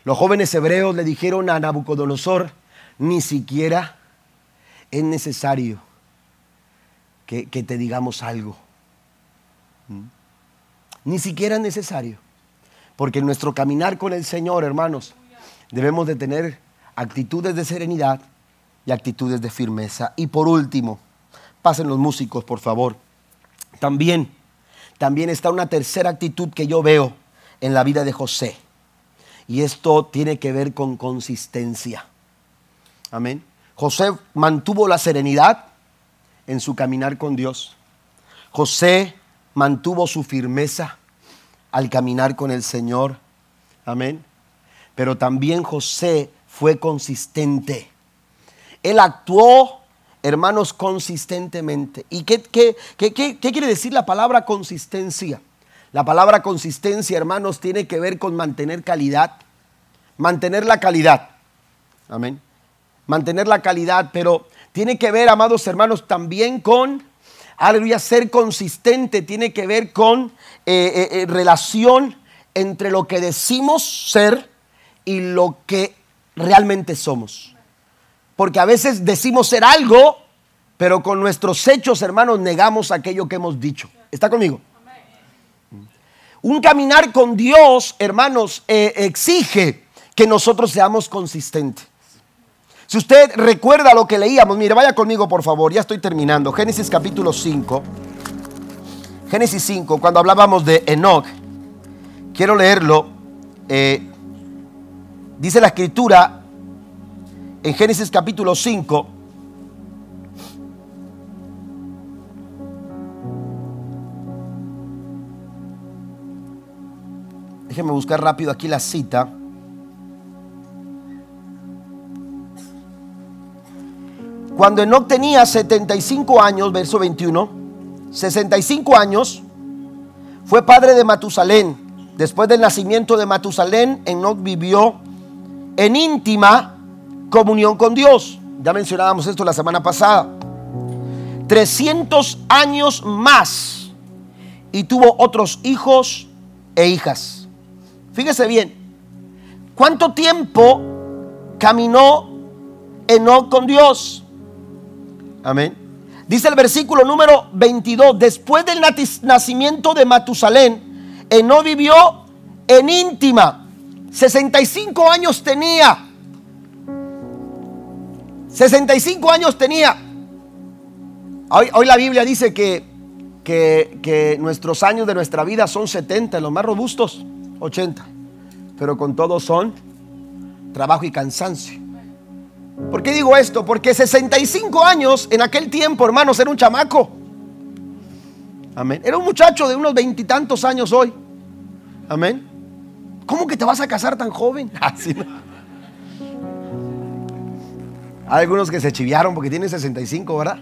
Los jóvenes hebreos le dijeron a Nabucodonosor, ni siquiera es necesario que, que te digamos algo. ¿Mm? Ni siquiera es necesario. Porque en nuestro caminar con el Señor, hermanos, debemos de tener actitudes de serenidad y actitudes de firmeza. Y por último, pasen los músicos, por favor. También, también está una tercera actitud que yo veo en la vida de José. Y esto tiene que ver con consistencia. Amén. José mantuvo la serenidad en su caminar con Dios. José mantuvo su firmeza al caminar con el Señor. Amén. Pero también José fue consistente. Él actuó, hermanos, consistentemente. ¿Y qué, qué, qué, quiere decir la palabra consistencia? La palabra consistencia, hermanos, tiene que ver con mantener calidad. Mantener la calidad. Amén. Mantener la calidad, pero tiene que ver, amados hermanos, también con, aleluya, ser consistente. Tiene que ver con eh, eh, eh, relación entre lo que decimos ser y lo que realmente somos. Porque a veces decimos ser algo, pero con nuestros hechos, hermanos, negamos aquello que hemos dicho. ¿Está conmigo? Un caminar con Dios, hermanos, exige que nosotros seamos consistentes. Si usted recuerda lo que leíamos, mire, vaya conmigo por favor, ya estoy terminando. Génesis capítulo 5. Génesis 5, cuando hablábamos de Enoch, quiero leerlo. Eh, dice la escritura en Génesis capítulo 5. Déjenme buscar rápido aquí la cita. Cuando Enoch tenía 75 años, verso 21, 65 años, fue padre de Matusalén. Después del nacimiento de Matusalén, Enoch vivió en íntima comunión con Dios. Ya mencionábamos esto la semana pasada. 300 años más y tuvo otros hijos e hijas. Fíjese bien, ¿cuánto tiempo caminó Enoch con Dios? Amén. Dice el versículo número 22, después del nacimiento de Matusalén, Eno vivió en íntima. 65 años tenía. 65 años tenía. Hoy, hoy la Biblia dice que, que, que, nuestros años de nuestra vida son 70, los más robustos 80. Pero con todo son trabajo y cansancio. ¿Por qué digo esto? Porque 65 años en aquel tiempo, hermanos, era un chamaco. Amén. Era un muchacho de unos veintitantos años hoy. Amén. ¿Cómo que te vas a casar tan joven? Así ah, Hay algunos que se chiviaron porque tienen 65, ¿verdad?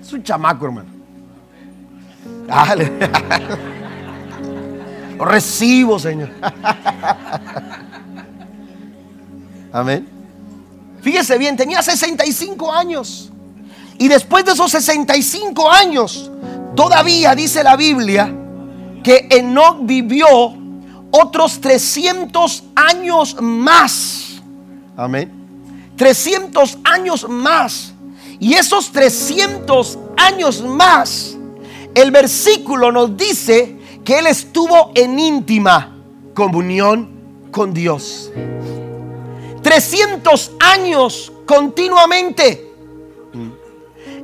Es un chamaco, hermano. Lo recibo, Señor. Amén. Fíjese bien, tenía 65 años. Y después de esos 65 años, todavía dice la Biblia que Enoch vivió otros 300 años más. Amén. 300 años más. Y esos 300 años más, el versículo nos dice que él estuvo en íntima comunión con Dios. 300 años continuamente,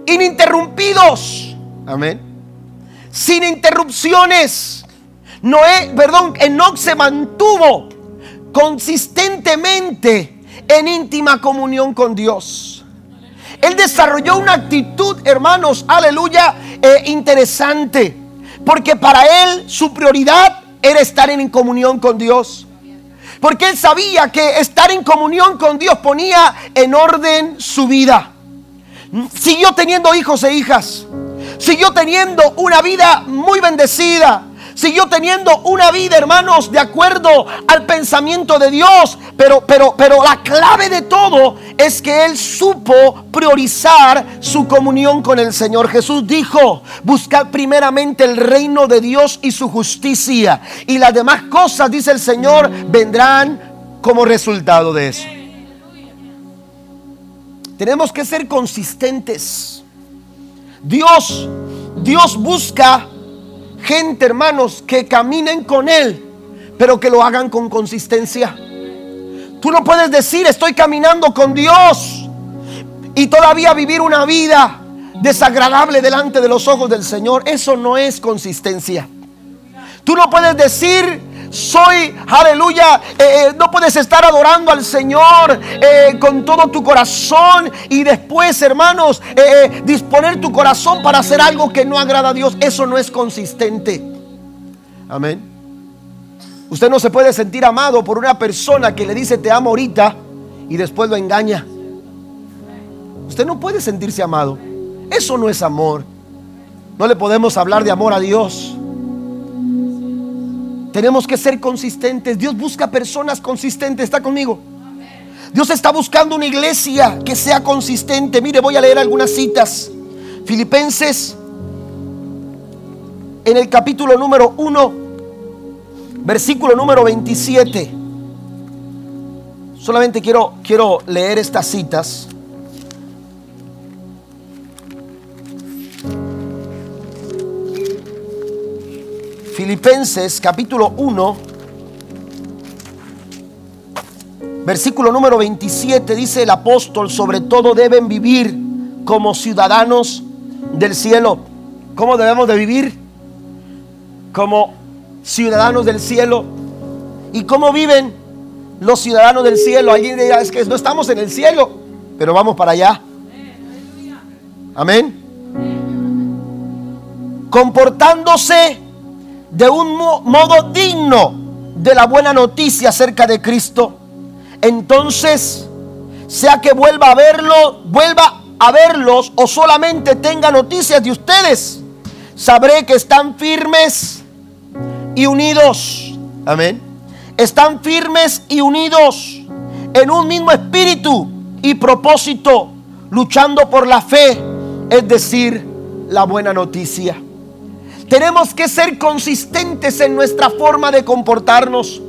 ininterrumpidos. Amén. Sin interrupciones. Noé, perdón, Enoch se mantuvo consistentemente en íntima comunión con Dios. Él desarrolló una actitud, hermanos, aleluya, eh, interesante. Porque para él su prioridad era estar en comunión con Dios. Porque él sabía que estar en comunión con Dios ponía en orden su vida. Siguió teniendo hijos e hijas. Siguió teniendo una vida muy bendecida. Siguió teniendo una vida, hermanos, de acuerdo al pensamiento de Dios. Pero, pero, pero la clave de todo es que él supo priorizar su comunión con el Señor. Jesús dijo, buscad primeramente el reino de Dios y su justicia. Y las demás cosas, dice el Señor, vendrán como resultado de eso. Tenemos que ser consistentes. Dios, Dios busca gente, hermanos, que caminen con Él, pero que lo hagan con consistencia. Tú no puedes decir, estoy caminando con Dios y todavía vivir una vida desagradable delante de los ojos del Señor. Eso no es consistencia. Tú no puedes decir, soy, aleluya, eh, eh, no puedes estar adorando al Señor eh, con todo tu corazón y después, hermanos, disponer tu corazón para hacer algo que no agrada a Dios. Eso no es consistente. Amén. Usted no se puede sentir amado por una persona que le dice te amo ahorita y después lo engaña. Usted no puede sentirse amado. Eso no es amor. No le podemos hablar de amor a Dios. Tenemos que ser consistentes. Dios busca personas consistentes. ¿Está conmigo? Dios está buscando una iglesia que sea consistente. Mire, voy a leer algunas citas. Filipenses, en el capítulo número 1, versículo número 27. Solamente quiero, quiero leer estas citas. Filipenses capítulo 1, versículo número 27 dice el apóstol, sobre todo deben vivir como ciudadanos del cielo. ¿Cómo debemos de vivir? Como ciudadanos del cielo. ¿Y cómo viven los ciudadanos del cielo? Alguien dirá, es que no estamos en el cielo, pero vamos para allá. Amén. Comportándose de un modo digno de la buena noticia acerca de Cristo, entonces, sea que vuelva a verlo, vuelva a verlos o solamente tenga noticias de ustedes, sabré que están firmes y unidos. Amén. Están firmes y unidos en un mismo espíritu y propósito, luchando por la fe, es decir, la buena noticia. Tenemos que ser consistentes en nuestra forma de comportarnos.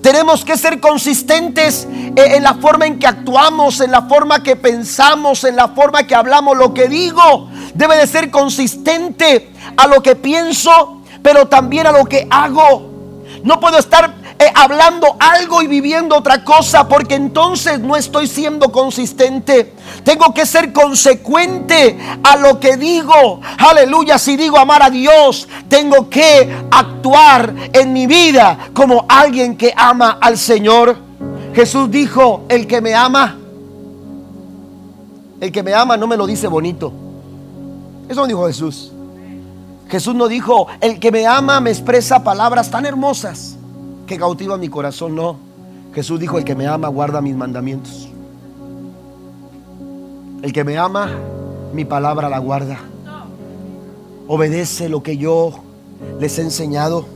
Tenemos que ser consistentes en la forma en que actuamos, en la forma que pensamos, en la forma que hablamos. Lo que digo debe de ser consistente a lo que pienso, pero también a lo que hago. No puedo estar eh, hablando algo y viviendo otra cosa, porque entonces no estoy siendo consistente. Tengo que ser consecuente a lo que digo. Aleluya, si digo amar a Dios, tengo que actuar en mi vida como alguien que ama al Señor. Jesús dijo, el que me ama, el que me ama no me lo dice bonito. Eso dijo Jesús. Jesús no dijo, el que me ama me expresa palabras tan hermosas que cautiva mi corazón, no. Jesús dijo, el que me ama guarda mis mandamientos. El que me ama, mi palabra la guarda. Obedece lo que yo les he enseñado.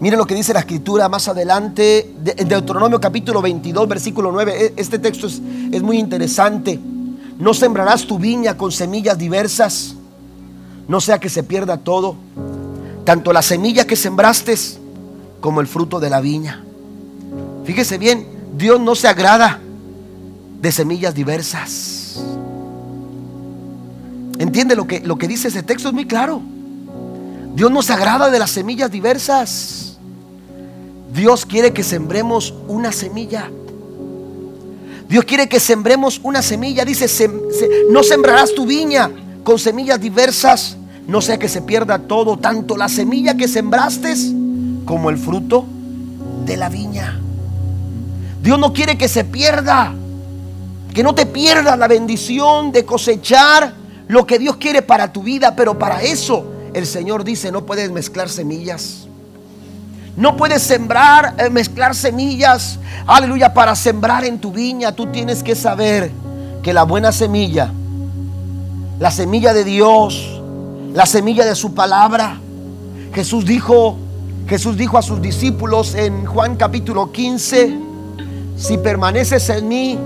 Miren lo que dice la escritura más adelante, en Deuteronomio capítulo 22, versículo 9. E, este texto es, es muy interesante. No sembrarás tu viña con semillas diversas, no sea que se pierda todo. Tanto la semilla que sembraste como el fruto de la viña. Fíjese bien, Dios no se agrada de semillas diversas. ¿Entiende lo que, lo que dice ese texto? Es muy claro. Dios no se agrada de las semillas diversas. Dios quiere que sembremos una semilla. Dios quiere que sembremos una semilla. Dice, no sembrarás tu viña con semillas diversas, no sea que se pierda todo, tanto la semilla que sembraste como el fruto de la viña. Dios no quiere que se pierda, que no te pierdas la bendición de cosechar lo que Dios quiere para tu vida, pero para eso el Señor dice, no puedes mezclar semillas. No puedes sembrar, eh, mezclar semillas, aleluya, para sembrar en tu viña. Tú tienes que saber que la buena semilla, la semilla de Dios, la semilla de su palabra, Jesús dijo, Jesús dijo a sus discípulos en Juan capítulo 15, si permaneces en mí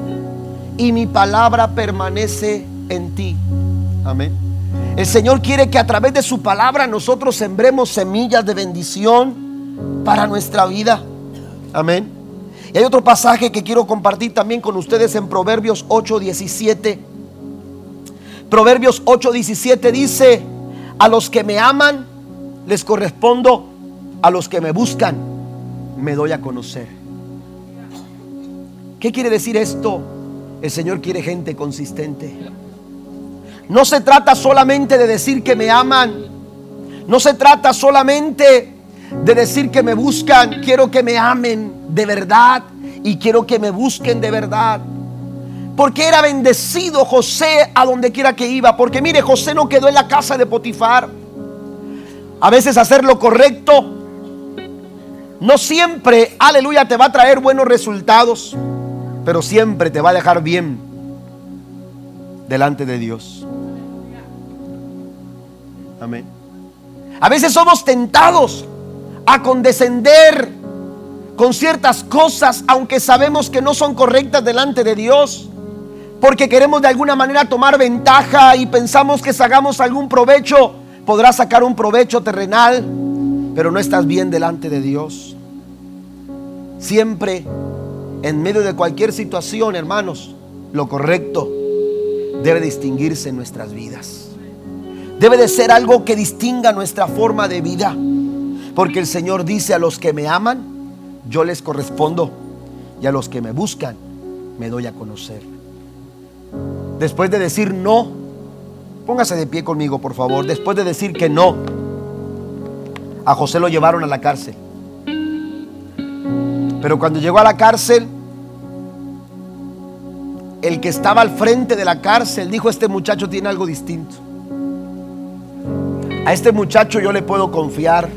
y mi palabra permanece en ti. Amén. El Señor quiere que a través de su palabra nosotros sembremos semillas de bendición para nuestra vida. Amén. Y hay otro pasaje que quiero compartir también con ustedes en Proverbios 8:17. Proverbios 8:17 dice, a los que me aman les correspondo, a los que me buscan me doy a conocer. ¿Qué quiere decir esto? El Señor quiere gente consistente. No se trata solamente de decir que me aman. No se trata solamente de decir que me buscan. Quiero que me amen de verdad y quiero que me busquen de verdad. Porque era bendecido José a donde quiera que iba. Porque mire, José no quedó en la casa de Potifar. A veces hacer lo correcto no siempre, aleluya, te va a traer buenos resultados. Pero siempre te va a dejar bien delante de Dios. Amén. A veces somos tentados a condescender con ciertas cosas, aunque sabemos que no son correctas delante de Dios, porque queremos de alguna manera tomar ventaja y pensamos que hagamos algún provecho, podrás sacar un provecho terrenal, pero no estás bien delante de Dios. Siempre, en medio de cualquier situación, hermanos, lo correcto debe distinguirse en nuestras vidas. Debe de ser algo que distinga nuestra forma de vida. Porque el Señor dice a los que me aman, yo les correspondo. Y a los que me buscan, me doy a conocer. Después de decir no, póngase de pie conmigo, por favor. Después de decir que no, a José lo llevaron a la cárcel. Pero cuando llegó a la cárcel, el que estaba al frente de la cárcel dijo, este muchacho tiene algo distinto. A este muchacho yo le puedo confiar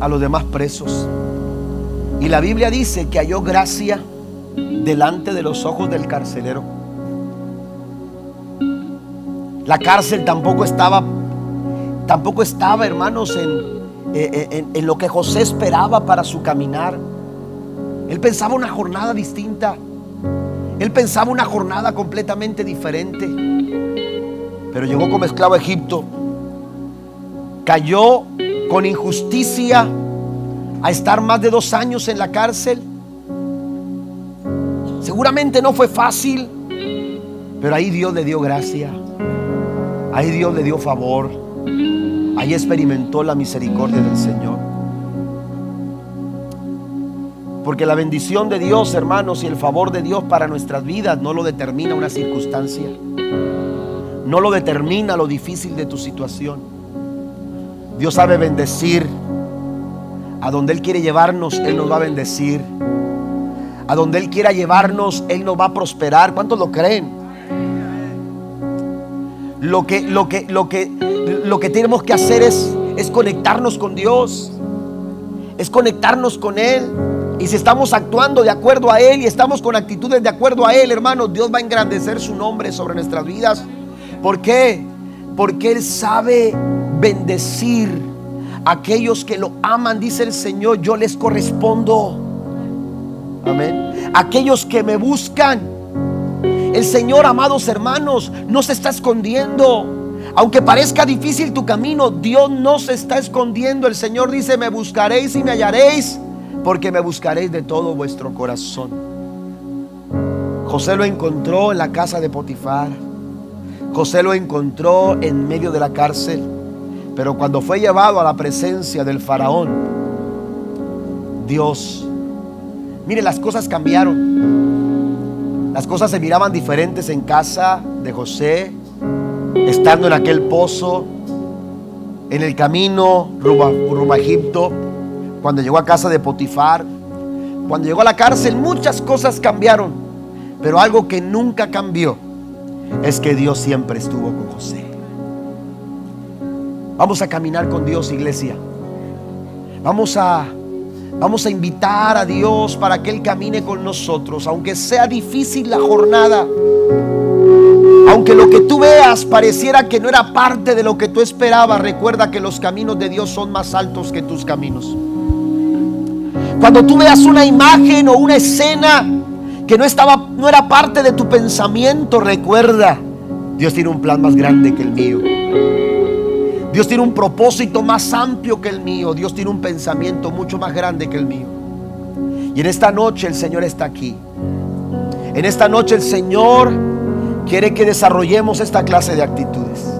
a los demás presos. Y la Biblia dice que halló gracia delante de los ojos del carcelero. La cárcel tampoco estaba, tampoco estaba, hermanos, en, en, lo que José esperaba para su caminar. Él pensaba una jornada distinta. Él pensaba una jornada completamente diferente. Pero llegó como esclavo a Egipto cayó con injusticia a estar más de dos años en la cárcel. Seguramente no fue fácil, pero ahí Dios le dio gracia, ahí Dios le dio favor, ahí experimentó la misericordia del Señor. Porque la bendición de Dios, hermanos, y el favor de Dios para nuestras vidas no lo determina una circunstancia. No lo determina lo difícil de tu situación. Dios sabe bendecir. A donde Él quiere llevarnos, Él nos va a bendecir. A donde Él quiera llevarnos, Él nos va a prosperar. ¿Cuántos lo creen? Lo que, lo que, lo que, lo que tenemos que hacer es, es conectarnos con Dios. Es conectarnos con Él. Y si estamos actuando de acuerdo a Él y estamos con actitudes de acuerdo a Él, hermanos, Dios va a engrandecer su nombre sobre nuestras vidas. ¿Por qué? Porque Él sabe bendecir a aquellos que lo aman, dice el Señor, yo les correspondo. Amén. Aquellos que me buscan. El Señor, amados hermanos, no se está escondiendo. Aunque parezca difícil tu camino, Dios no se está escondiendo. El Señor dice, me buscaréis y me hallaréis, porque me buscaréis de todo vuestro corazón. José lo encontró en la casa de Potifar. José lo encontró en medio de la cárcel. Pero cuando fue llevado a la presencia del faraón, Dios, mire, las cosas cambiaron. Las cosas se miraban diferentes en casa de José, estando en aquel pozo, en el camino rumbo a Egipto, cuando llegó a casa de Potifar, cuando llegó a la cárcel, muchas cosas cambiaron. Pero algo que nunca cambió es que Dios siempre estuvo con José. Vamos a caminar con Dios, iglesia. Vamos a vamos a invitar a Dios para que él camine con nosotros, aunque sea difícil la jornada. Aunque lo que tú veas pareciera que no era parte de lo que tú esperabas, recuerda que los caminos de Dios son más altos que tus caminos. Cuando tú veas una imagen o una escena que no estaba no era parte de tu pensamiento, recuerda, Dios tiene un plan más grande que el mío. Dios tiene un propósito más amplio que el mío. Dios tiene un pensamiento mucho más grande que el mío. Y en esta noche el Señor está aquí. En esta noche el Señor quiere que desarrollemos esta clase de actitudes.